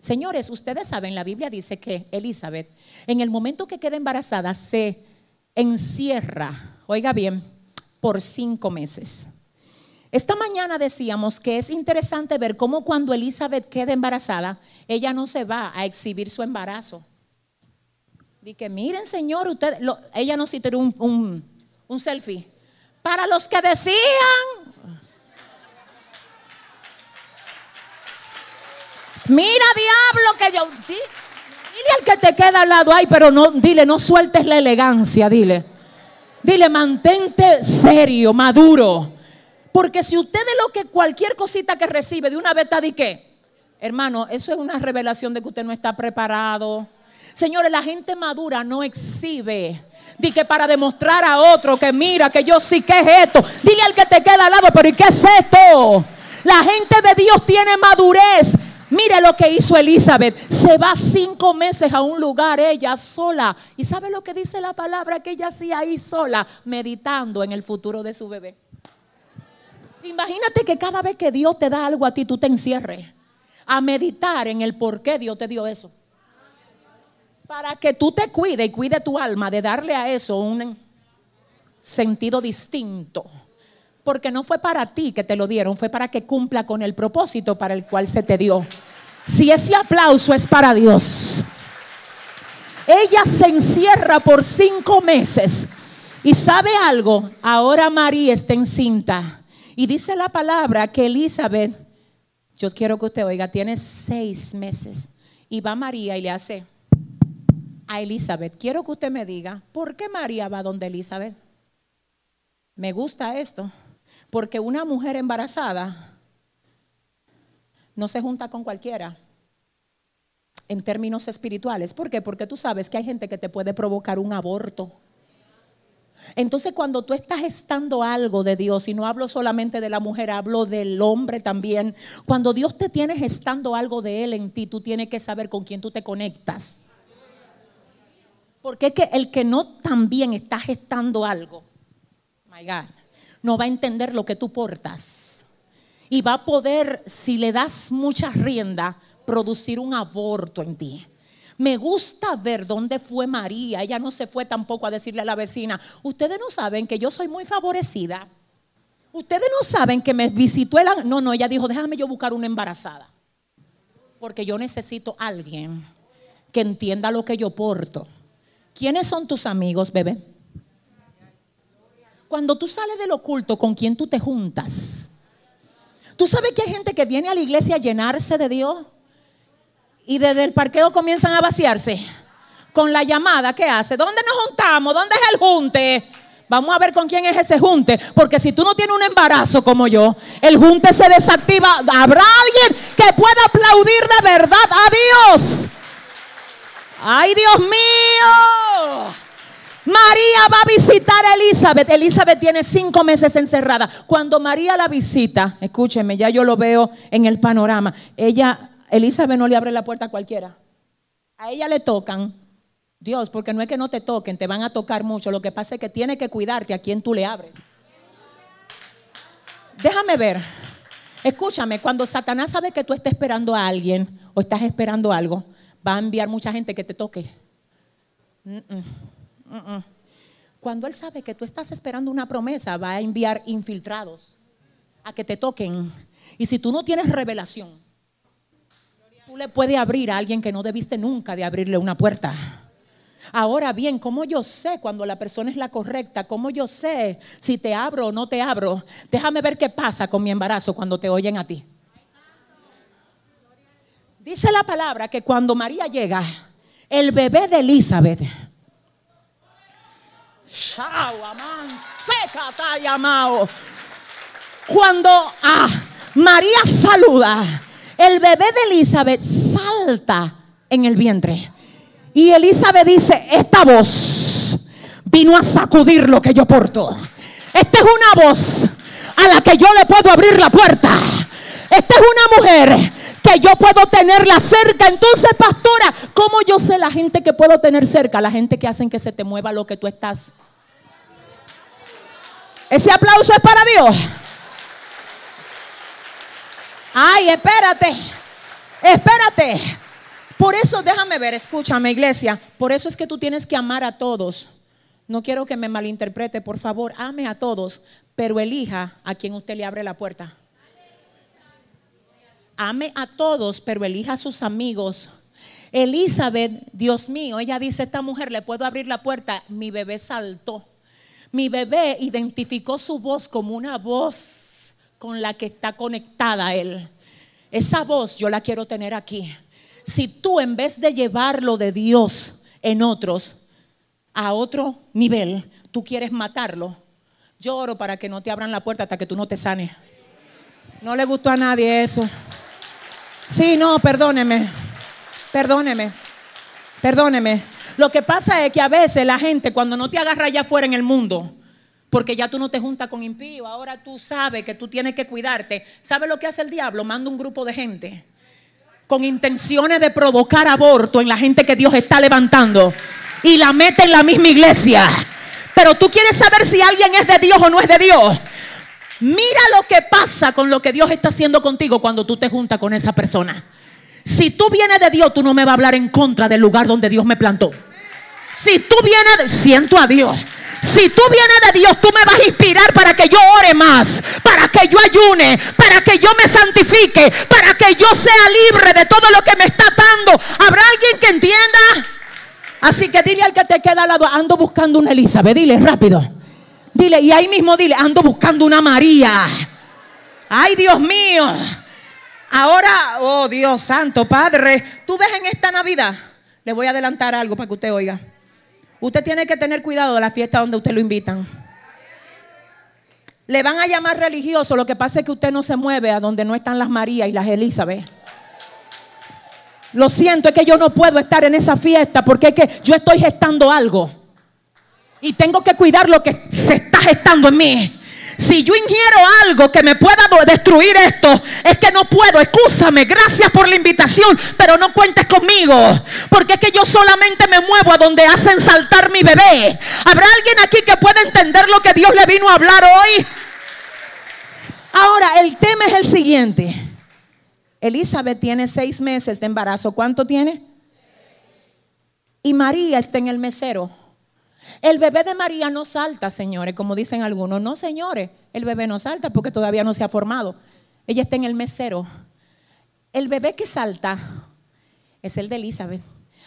Señores, ustedes saben, la Biblia dice que Elizabeth, en el momento que queda embarazada, se encierra, oiga bien, por cinco meses. Esta mañana decíamos que es interesante ver cómo cuando Elizabeth queda embarazada, ella no se va a exhibir su embarazo. Dice, miren señor, usted, ella no se tiró un, un, selfie. Para los que decían, Mira, diablo, que yo. Dile al que te queda al lado, ay, pero no, dile, no sueltes la elegancia, dile. Dile, mantente serio, maduro. Porque si usted de lo que cualquier cosita que recibe de una vez está de qué, hermano, eso es una revelación de que usted no está preparado, Señores, la gente madura no exhibe. Di que para demostrar a otro que mira que yo sí que es esto. Dile al que te queda al lado, pero ¿y qué es esto? La gente de Dios tiene madurez. Mire lo que hizo Elizabeth. Se va cinco meses a un lugar ella sola. ¿Y sabe lo que dice la palabra que ella hacía ahí sola? Meditando en el futuro de su bebé. Imagínate que cada vez que Dios te da algo a ti, tú te encierres a meditar en el por qué Dios te dio eso. Para que tú te cuide y cuide tu alma de darle a eso un sentido distinto. Porque no fue para ti que te lo dieron, fue para que cumpla con el propósito para el cual se te dio. Si ese aplauso es para Dios. Ella se encierra por cinco meses. Y sabe algo, ahora María está encinta. Y dice la palabra que Elizabeth, yo quiero que usted oiga, tiene seis meses. Y va María y le hace a Elizabeth, quiero que usted me diga, ¿por qué María va donde Elizabeth? Me gusta esto, porque una mujer embarazada no se junta con cualquiera en términos espirituales. ¿Por qué? Porque tú sabes que hay gente que te puede provocar un aborto. Entonces cuando tú estás gestando algo de Dios, y no hablo solamente de la mujer, hablo del hombre también, cuando Dios te tiene gestando algo de Él en ti, tú tienes que saber con quién tú te conectas. Porque es que el que no también está gestando algo, my God, no va a entender lo que tú portas. Y va a poder, si le das mucha rienda, producir un aborto en ti. Me gusta ver dónde fue María. Ella no se fue tampoco a decirle a la vecina, ustedes no saben que yo soy muy favorecida. Ustedes no saben que me visitó el... No, no, ella dijo, déjame yo buscar una embarazada. Porque yo necesito alguien que entienda lo que yo porto. ¿Quiénes son tus amigos, bebé? Cuando tú sales del oculto, ¿con quién tú te juntas? ¿Tú sabes que hay gente que viene a la iglesia a llenarse de Dios? y desde el parqueo comienzan a vaciarse con la llamada que hace. ¿Dónde nos juntamos? ¿Dónde es el junte? Vamos a ver con quién es ese junte. Porque si tú no tienes un embarazo como yo, el junte se desactiva. Habrá alguien que pueda aplaudir de verdad a Dios. ¡Ay, Dios mío! María va a visitar a Elizabeth. Elizabeth tiene cinco meses encerrada. Cuando María la visita, escúcheme, ya yo lo veo en el panorama. Ella Elizabeth no le abre la puerta a cualquiera. A ella le tocan. Dios, porque no es que no te toquen, te van a tocar mucho. Lo que pasa es que tiene que cuidarte a quien tú le abres. Déjame ver. Escúchame, cuando Satanás sabe que tú estás esperando a alguien o estás esperando algo, va a enviar mucha gente que te toque. Cuando él sabe que tú estás esperando una promesa, va a enviar infiltrados a que te toquen. Y si tú no tienes revelación, le puedes abrir a alguien que no debiste nunca de abrirle una puerta. Ahora bien, ¿cómo yo sé cuando la persona es la correcta? ¿Cómo yo sé si te abro o no te abro? Déjame ver qué pasa con mi embarazo cuando te oyen a ti. Dice la palabra que cuando María llega, el bebé de Elizabeth, cuando ah, María saluda, el bebé de Elizabeth salta en el vientre. Y Elizabeth dice, esta voz vino a sacudir lo que yo porto. Esta es una voz a la que yo le puedo abrir la puerta. Esta es una mujer que yo puedo tenerla cerca. Entonces, pastora, ¿cómo yo sé la gente que puedo tener cerca? La gente que hacen que se te mueva lo que tú estás. Ese aplauso es para Dios. Ay, espérate, espérate. Por eso, déjame ver, escúchame iglesia, por eso es que tú tienes que amar a todos. No quiero que me malinterprete, por favor, ame a todos, pero elija a quien usted le abre la puerta. Ame a todos, pero elija a sus amigos. Elizabeth, Dios mío, ella dice, esta mujer le puedo abrir la puerta. Mi bebé saltó. Mi bebé identificó su voz como una voz con la que está conectada Él. Esa voz yo la quiero tener aquí. Si tú en vez de llevarlo de Dios en otros a otro nivel, tú quieres matarlo, yo oro para que no te abran la puerta hasta que tú no te sanes. No le gustó a nadie eso. Sí, no, perdóneme. Perdóneme. Perdóneme. Lo que pasa es que a veces la gente cuando no te agarra allá afuera en el mundo, porque ya tú no te juntas con impío, ahora tú sabes que tú tienes que cuidarte. ¿Sabes lo que hace el diablo? Manda un grupo de gente con intenciones de provocar aborto en la gente que Dios está levantando y la mete en la misma iglesia. Pero tú quieres saber si alguien es de Dios o no es de Dios. Mira lo que pasa con lo que Dios está haciendo contigo cuando tú te juntas con esa persona. Si tú vienes de Dios, tú no me vas a hablar en contra del lugar donde Dios me plantó. Si tú vienes, de, siento a Dios. Si tú vienes de Dios, tú me vas a inspirar para que yo ore más, para que yo ayune, para que yo me santifique, para que yo sea libre de todo lo que me está dando. ¿Habrá alguien que entienda? Así que dile al que te queda al lado, ando buscando una Elizabeth, dile rápido. Dile, y ahí mismo dile, ando buscando una María. Ay, Dios mío. Ahora, oh Dios santo, Padre, tú ves en esta Navidad, le voy a adelantar algo para que usted oiga. Usted tiene que tener cuidado de la fiesta donde usted lo invitan. Le van a llamar religioso, lo que pasa es que usted no se mueve a donde no están las Marías y las Elizabeth. Lo siento, es que yo no puedo estar en esa fiesta porque es que yo estoy gestando algo. Y tengo que cuidar lo que se está gestando en mí. Si yo ingiero algo que me pueda destruir esto, es que no puedo. Excúsame, gracias por la invitación, pero no cuentes conmigo. Porque es que yo solamente me muevo a donde hacen saltar mi bebé. ¿Habrá alguien aquí que pueda entender lo que Dios le vino a hablar hoy? Ahora, el tema es el siguiente. Elizabeth tiene seis meses de embarazo. ¿Cuánto tiene? Y María está en el mesero. El bebé de María no salta, señores, como dicen algunos. No, señores, el bebé no salta porque todavía no se ha formado. Ella está en el mesero. El bebé que salta es el de Elizabeth.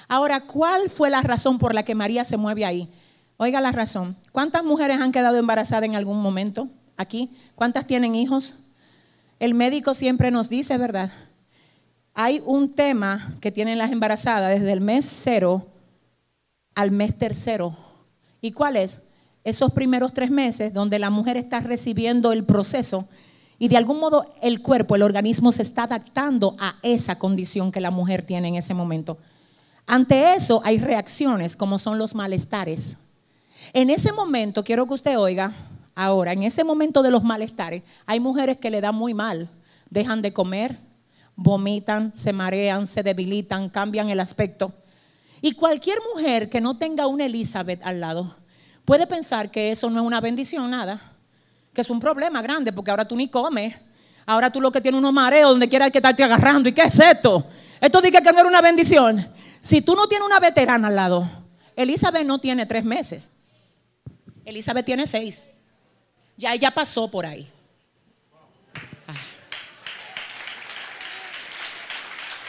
Ahora, ¿cuál fue la razón por la que María se mueve ahí? Oiga la razón. ¿Cuántas mujeres han quedado embarazadas en algún momento aquí? ¿Cuántas tienen hijos? El médico siempre nos dice, ¿verdad? Hay un tema que tienen las embarazadas desde el mes cero al mes tercero ¿Y cuál es? Esos primeros tres meses donde la mujer está recibiendo el proceso y de algún modo el cuerpo, el organismo se está adaptando a esa condición que la mujer tiene en ese momento. Ante eso hay reacciones como son los malestares. En ese momento, quiero que usted oiga, ahora, en ese momento de los malestares, hay mujeres que le da muy mal, dejan de comer, vomitan, se marean, se debilitan, cambian el aspecto. Y cualquier mujer que no tenga una Elizabeth al lado puede pensar que eso no es una bendición, nada. Que es un problema grande porque ahora tú ni comes. Ahora tú lo que tienes unos mareos donde quiera que estarte agarrando. ¿Y qué es esto? Esto dice que no era una bendición. Si tú no tienes una veterana al lado, Elizabeth no tiene tres meses. Elizabeth tiene seis. Ya ella pasó por ahí.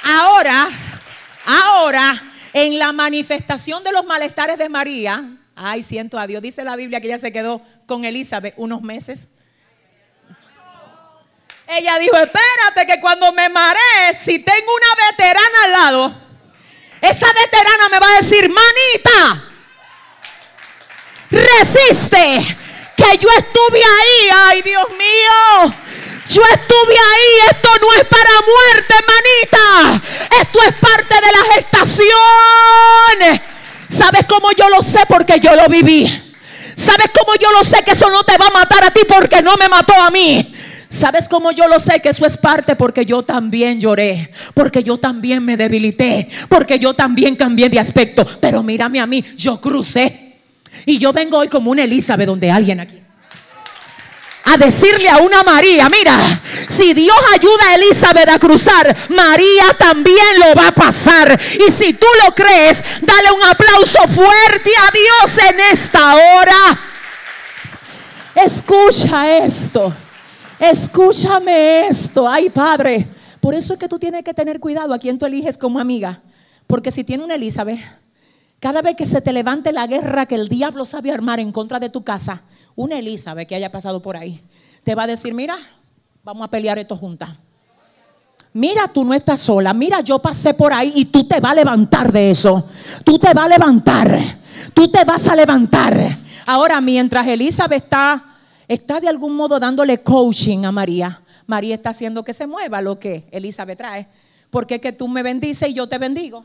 Ahora, ahora en la manifestación de los malestares de María, ay, siento a Dios, dice la Biblia que ella se quedó con Elizabeth unos meses. Ella dijo, espérate que cuando me maree, si tengo una veterana al lado, esa veterana me va a decir, manita, resiste, que yo estuve ahí, ay Dios mío, yo estuve ahí, esto no es para muerte, manita. Esto es parte de la gestación. ¿Sabes cómo yo lo sé? Porque yo lo viví. ¿Sabes cómo yo lo sé que eso no te va a matar a ti porque no me mató a mí? ¿Sabes cómo yo lo sé que eso es parte? Porque yo también lloré, porque yo también me debilité, porque yo también cambié de aspecto. Pero mírame a mí, yo crucé. Y yo vengo hoy como una Elizabeth donde alguien aquí a decirle a una María, mira, si Dios ayuda a Elizabeth a cruzar, María también lo va a pasar. Y si tú lo crees, dale un aplauso fuerte a Dios en esta hora. Escucha esto. Escúchame esto. Ay, Padre. Por eso es que tú tienes que tener cuidado a quien tú eliges como amiga. Porque si tiene una Elizabeth, cada vez que se te levante la guerra que el diablo sabe armar en contra de tu casa, una Elizabeth que haya pasado por ahí, te va a decir, mira, vamos a pelear esto juntas. Mira, tú no estás sola. Mira, yo pasé por ahí y tú te vas a levantar de eso. Tú te vas a levantar. Tú te vas a levantar. Ahora, mientras Elizabeth está, está de algún modo dándole coaching a María, María está haciendo que se mueva lo que Elizabeth trae. Porque es que tú me bendices y yo te bendigo.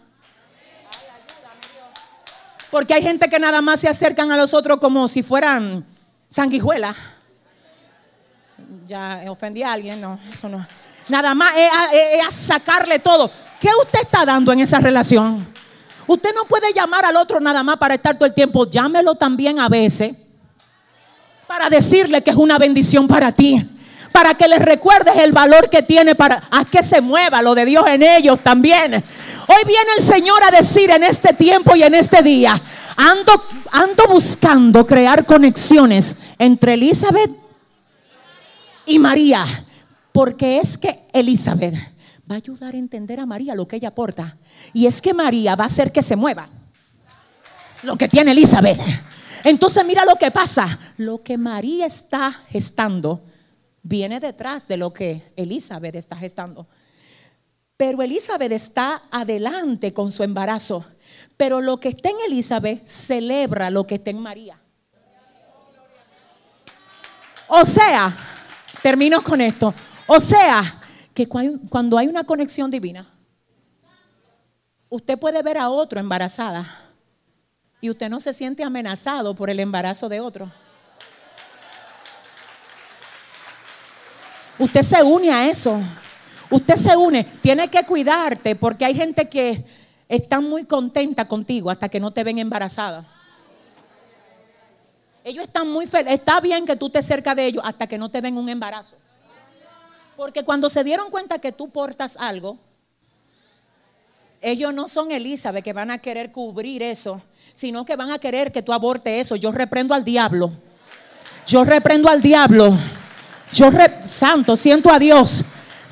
Porque hay gente que nada más se acercan a los otros como si fueran sanguijuelas. Ya ofendí a alguien, no, eso no. Nada más es a, sacarle todo. ¿Qué usted está dando en esa relación? Usted no puede llamar al otro nada más para estar todo el tiempo. Llámelo también a veces para decirle que es una bendición para ti. Para que les recuerdes el valor que tiene para a que se mueva lo de Dios en ellos también. Hoy viene el Señor a decir en este tiempo y en este día, ando, ando buscando crear conexiones entre Elizabeth y María. Porque es que Elizabeth va a ayudar a entender a María lo que ella aporta. Y es que María va a hacer que se mueva lo que tiene Elizabeth. Entonces mira lo que pasa. Lo que María está gestando viene detrás de lo que Elizabeth está gestando. Pero Elizabeth está adelante con su embarazo. Pero lo que está en Elizabeth celebra lo que está en María. O sea, termino con esto. O sea, que cuando hay una conexión divina, usted puede ver a otro embarazada y usted no se siente amenazado por el embarazo de otro. Usted se une a eso. Usted se une. Tiene que cuidarte porque hay gente que está muy contenta contigo hasta que no te ven embarazada. Ellos están muy felices. Está bien que tú estés cerca de ellos hasta que no te ven un embarazo. Porque cuando se dieron cuenta que tú portas algo, ellos no son Elizabeth que van a querer cubrir eso, sino que van a querer que tú abortes eso. Yo reprendo al diablo. Yo reprendo al diablo. Yo, santo, siento a Dios.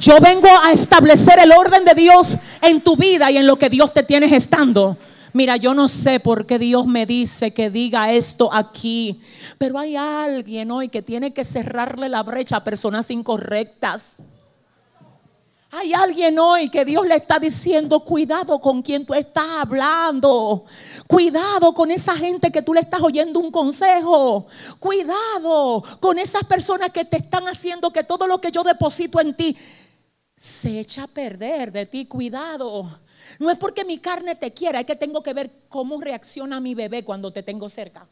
Yo vengo a establecer el orden de Dios en tu vida y en lo que Dios te tiene gestando. Mira, yo no sé por qué Dios me dice que diga esto aquí, pero hay alguien hoy que tiene que cerrarle la brecha a personas incorrectas. Hay alguien hoy que Dios le está diciendo, cuidado con quien tú estás hablando. Cuidado con esa gente que tú le estás oyendo un consejo. Cuidado con esas personas que te están haciendo que todo lo que yo deposito en ti se echa a perder de ti. Cuidado. No es porque mi carne te quiera, es que tengo que ver cómo reacciona mi bebé cuando te tengo cerca.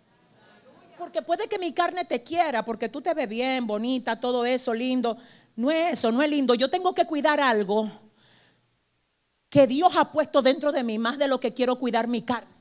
Porque puede que mi carne te quiera, porque tú te ves bien, bonita, todo eso, lindo. No es eso, no es lindo. Yo tengo que cuidar algo que Dios ha puesto dentro de mí, más de lo que quiero cuidar mi carne.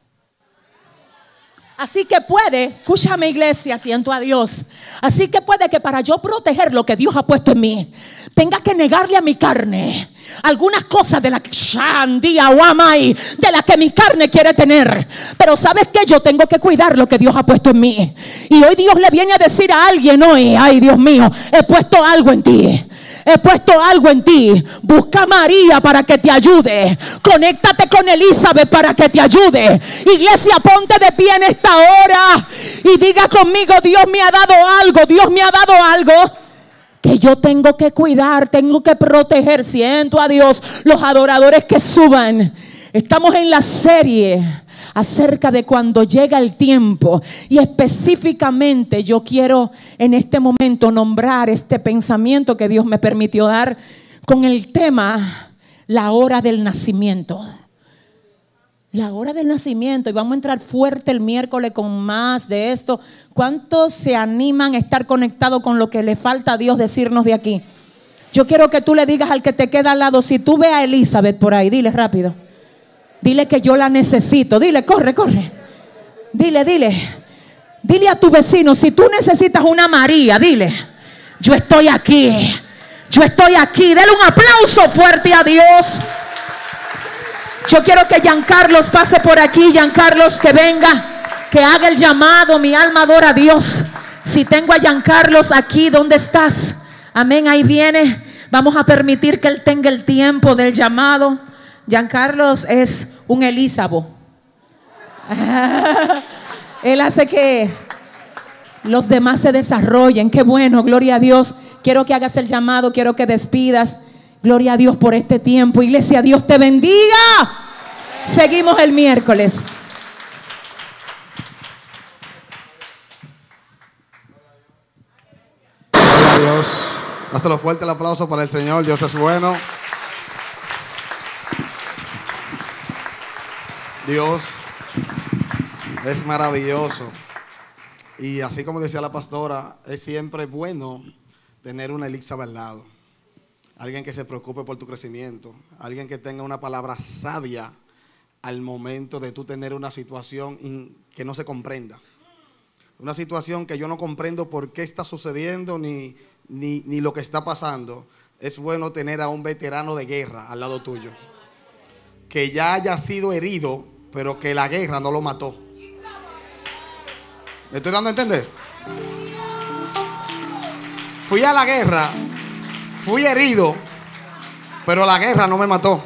Así que puede, escúchame iglesia, siento a Dios. Así que puede que para yo proteger lo que Dios ha puesto en mí, tenga que negarle a mi carne algunas cosas de la que de la que mi carne quiere tener. Pero sabes que yo tengo que cuidar lo que Dios ha puesto en mí. Y hoy Dios le viene a decir a alguien hoy, ay Dios mío, he puesto algo en ti he puesto algo en ti. Busca a María para que te ayude. Conéctate con Elizabeth para que te ayude. Iglesia, ponte de pie en esta hora y diga conmigo, Dios me ha dado algo, Dios me ha dado algo que yo tengo que cuidar, tengo que proteger. Siento a Dios, los adoradores que suban. Estamos en la serie acerca de cuando llega el tiempo. Y específicamente yo quiero en este momento nombrar este pensamiento que Dios me permitió dar con el tema la hora del nacimiento. La hora del nacimiento, y vamos a entrar fuerte el miércoles con más de esto. ¿Cuántos se animan a estar conectados con lo que le falta a Dios decirnos de aquí? Yo quiero que tú le digas al que te queda al lado, si tú ves a Elizabeth por ahí, dile rápido. Dile que yo la necesito. Dile, corre, corre. Dile, dile. Dile a tu vecino, si tú necesitas una María, dile, yo estoy aquí. Yo estoy aquí. Dele un aplauso fuerte a Dios. Yo quiero que Giancarlos pase por aquí. Giancarlos, que venga, que haga el llamado. Mi alma adora a Dios. Si tengo a Giancarlos aquí, ¿dónde estás? Amén, ahí viene. Vamos a permitir que él tenga el tiempo del llamado. Giancarlos es un Elizabo. Él hace que los demás se desarrollen. Qué bueno, gloria a Dios. Quiero que hagas el llamado, quiero que despidas. Gloria a Dios por este tiempo. Iglesia, Dios te bendiga. Seguimos el miércoles. Gloria a Dios. Fuerte el aplauso para el Señor. Dios es bueno. Dios Es maravilloso. Y así como decía la pastora, es siempre bueno tener una Elizabeth al lado. Alguien que se preocupe por tu crecimiento. Alguien que tenga una palabra sabia al momento de tú tener una situación que no se comprenda. Una situación que yo no comprendo por qué está sucediendo ni, ni, ni lo que está pasando. Es bueno tener a un veterano de guerra al lado tuyo. Que ya haya sido herido, pero que la guerra no lo mató. ¿Me estoy dando a entender? Fui a la guerra, fui herido, pero la guerra no me mató.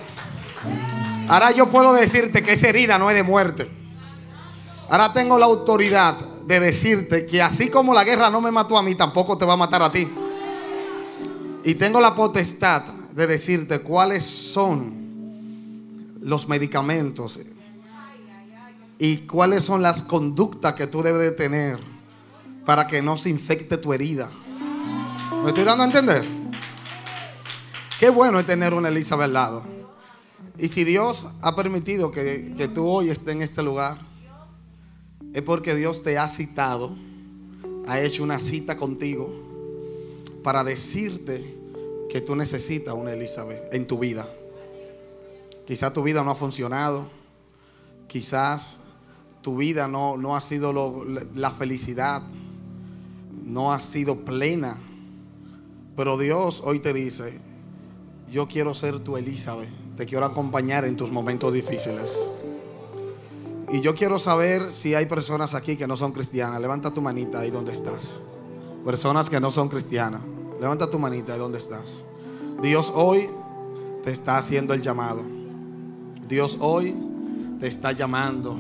Ahora yo puedo decirte que esa herida no es de muerte. Ahora tengo la autoridad de decirte que así como la guerra no me mató a mí, tampoco te va a matar a ti. Y tengo la potestad de decirte cuáles son los medicamentos y cuáles son las conductas que tú debes de tener para que no se infecte tu herida. ¿Me estoy dando a entender? Qué bueno es tener una Elizabeth al lado. Y si Dios ha permitido que, que tú hoy estés en este lugar, es porque Dios te ha citado, ha hecho una cita contigo para decirte que tú necesitas una Elizabeth en tu vida. Quizás tu vida no ha funcionado, quizás tu vida no, no ha sido la felicidad, no ha sido plena. Pero Dios hoy te dice, yo quiero ser tu Elizabeth, te quiero acompañar en tus momentos difíciles. Y yo quiero saber si hay personas aquí que no son cristianas. Levanta tu manita ahí donde estás. Personas que no son cristianas. Levanta tu manita ahí donde estás. Dios hoy te está haciendo el llamado. Dios hoy te está llamando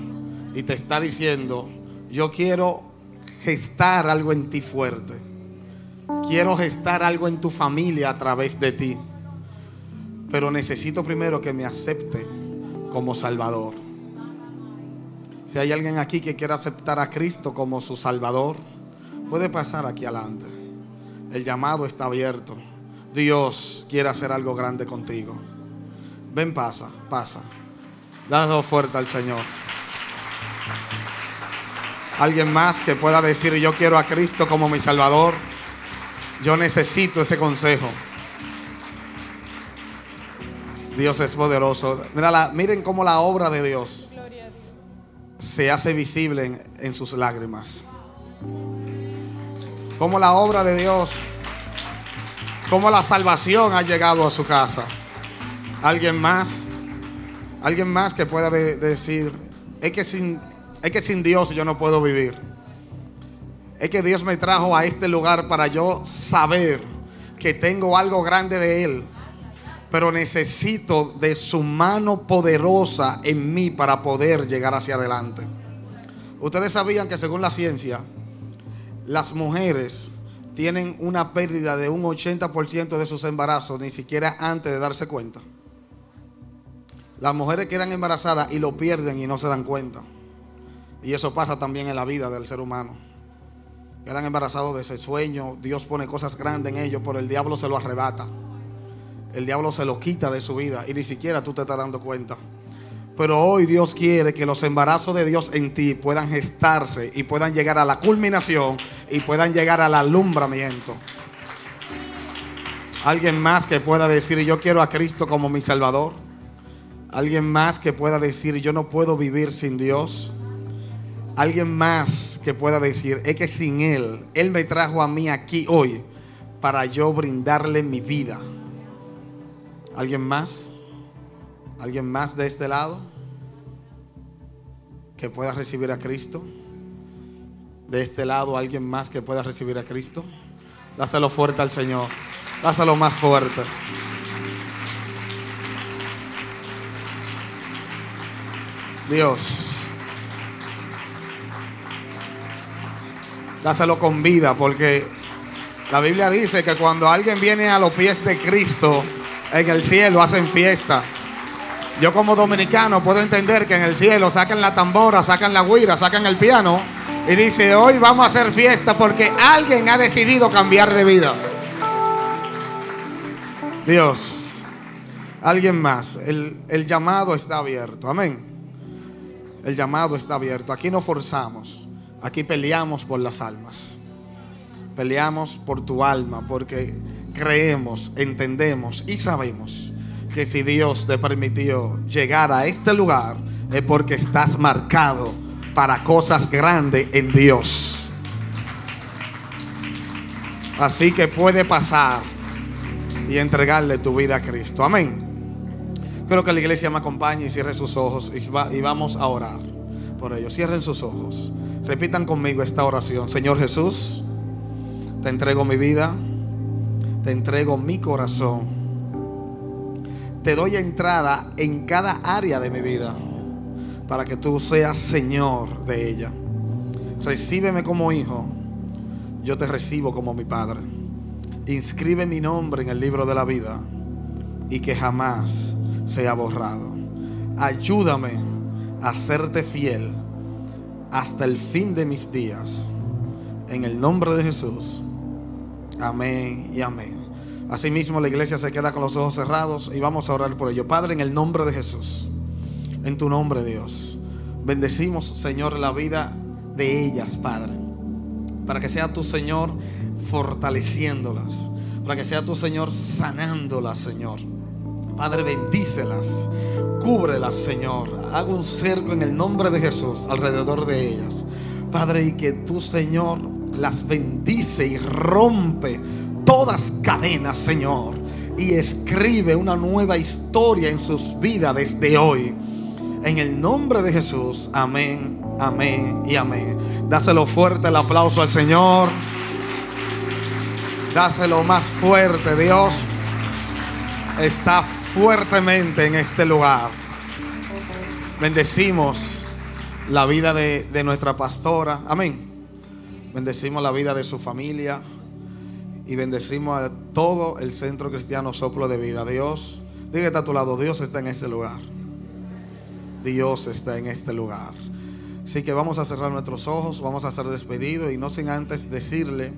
y te está diciendo, yo quiero gestar algo en ti fuerte. Quiero gestar algo en tu familia a través de ti. Pero necesito primero que me acepte como Salvador. Si hay alguien aquí que quiera aceptar a Cristo como su Salvador, puede pasar aquí adelante. El llamado está abierto. Dios quiere hacer algo grande contigo. Ven, pasa, pasa. Dado fuerte al Señor. Alguien más que pueda decir, yo quiero a Cristo como mi Salvador. Yo necesito ese consejo. Dios es poderoso. miren cómo la obra de Dios se hace visible en, en sus lágrimas. Como la obra de Dios, como la salvación ha llegado a su casa. Alguien más, alguien más que pueda decir, es que sin es que sin Dios yo no puedo vivir. Es que Dios me trajo a este lugar para yo saber que tengo algo grande de Él. Pero necesito de su mano poderosa en mí para poder llegar hacia adelante. Ustedes sabían que según la ciencia, las mujeres tienen una pérdida de un 80% de sus embarazos ni siquiera antes de darse cuenta. Las mujeres quedan embarazadas y lo pierden y no se dan cuenta. Y eso pasa también en la vida del ser humano. Quedan embarazados de ese sueño. Dios pone cosas grandes en ellos, pero el diablo se lo arrebata. El diablo se lo quita de su vida y ni siquiera tú te estás dando cuenta. Pero hoy Dios quiere que los embarazos de Dios en ti puedan gestarse y puedan llegar a la culminación y puedan llegar al alumbramiento. Alguien más que pueda decir yo quiero a Cristo como mi Salvador. Alguien más que pueda decir yo no puedo vivir sin Dios. Alguien más que pueda decir, es que sin Él, Él me trajo a mí aquí hoy para yo brindarle mi vida. ¿Alguien más? ¿Alguien más de este lado? Que pueda recibir a Cristo. De este lado, alguien más que pueda recibir a Cristo. Dáselo fuerte al Señor. Dáselo más fuerte. Dios. dáselo con vida, porque la Biblia dice que cuando alguien viene a los pies de Cristo, en el cielo hacen fiesta. Yo como dominicano puedo entender que en el cielo sacan la tambora, sacan la guira, sacan el piano y dice, hoy vamos a hacer fiesta porque alguien ha decidido cambiar de vida. Dios, alguien más, el, el llamado está abierto, amén. El llamado está abierto. Aquí no forzamos. Aquí peleamos por las almas. Peleamos por tu alma porque creemos, entendemos y sabemos que si Dios te permitió llegar a este lugar es porque estás marcado para cosas grandes en Dios. Así que puede pasar y entregarle tu vida a Cristo. Amén. Creo que la iglesia me acompañe y cierre sus ojos y, vamos a orar por ellos. Cierren sus ojos. Repitan conmigo esta oración. Señor Jesús, te entrego mi vida, te entrego mi corazón. Te doy entrada en cada área de mi vida para que tú seas Señor de ella. Recíbeme como hijo, yo te recibo como mi Padre. Inscribe mi nombre en el libro de la vida y que jamás sea borrado. Ayúdame a serte fiel hasta el fin de mis días. En el nombre de Jesús. Amén y amén. Asimismo la iglesia se queda con los ojos cerrados y vamos a orar por ello. Padre, en el nombre de Jesús. En tu nombre, Dios. Bendecimos, Señor, la vida de ellas, Padre. Para que sea tu Señor fortaleciéndolas. Para que sea tu Señor sanándolas, Señor. Padre, bendícelas. Cúbrelas, Señor. Haga un cerco en el nombre de Jesús alrededor de ellas. Padre, y que tu Señor las bendice y rompe todas cadenas, Señor. Y escribe una nueva historia en sus vidas desde hoy. En el nombre de Jesús. Amén, amén y amén. Dáselo fuerte el aplauso al Señor. Dáselo más fuerte. Dios está fuertemente en este lugar. Bendecimos la vida de, nuestra pastora. Amén. Bendecimos la vida de su familia. Y bendecimos a todo el centro cristiano soplo de vida. Dios, diga está a tu lado, Dios está en este lugar. Dios está en este lugar. Así que vamos a cerrar nuestros ojos, vamos a ser despedidos y no sin antes decirle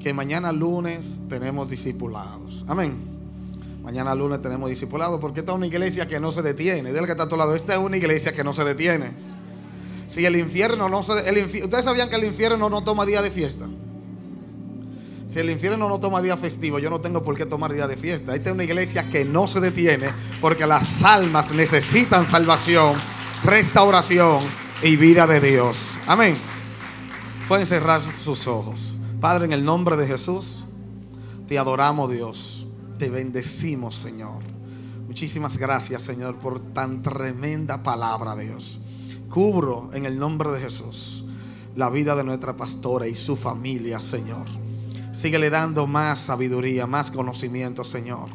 que mañana lunes tenemos discipulados. Amén. Mañana lunes tenemos discipulado porque esta es una iglesia que no se detiene. Dile que está a tu lado. Esta es una iglesia que no se detiene. Si el infierno no se. El Ustedes sabían que el infierno no toma día de fiesta. Si el infierno no toma día festivo, yo no tengo por qué tomar día de fiesta. Esta es una iglesia que no se detiene porque las almas necesitan salvación, restauración y vida de Dios. Amén. Pueden cerrar sus ojos. Padre, en el nombre de Jesús, te adoramos Dios te bendecimos, Señor. Muchísimas gracias, Señor, por tan tremenda palabra, Dios. Cubro en el nombre de Jesús la vida de nuestra pastora y su familia, Señor. Síguele dando más sabiduría, más conocimiento, Señor.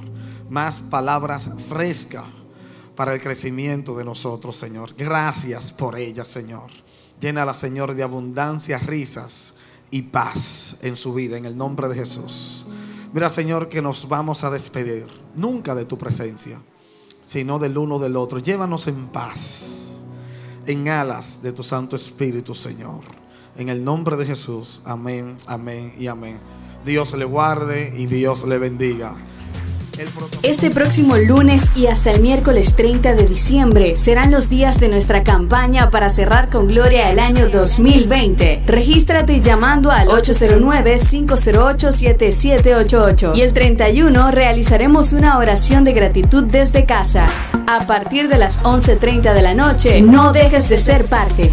Más palabras frescas para el crecimiento de nosotros, Señor. Gracias por ella, Señor. Llénala, Señor, de abundancia, risas y paz en su vida, en el nombre de Jesús. Mira, Señor, que nos vamos a despedir, nunca de tu presencia, sino del uno del otro. Llévanos en paz, en alas de tu Santo Espíritu, Señor. En el nombre de Jesús, amén, amén y amén. Dios le guarde y Dios le bendiga. Este próximo lunes y hasta el miércoles 30 de diciembre serán los días de nuestra campaña para cerrar con gloria el año 2020. Regístrate llamando al 809-508-7788 y el 31 realizaremos una oración de gratitud desde casa. A partir de las 11.30 de la noche, no dejes de ser parte.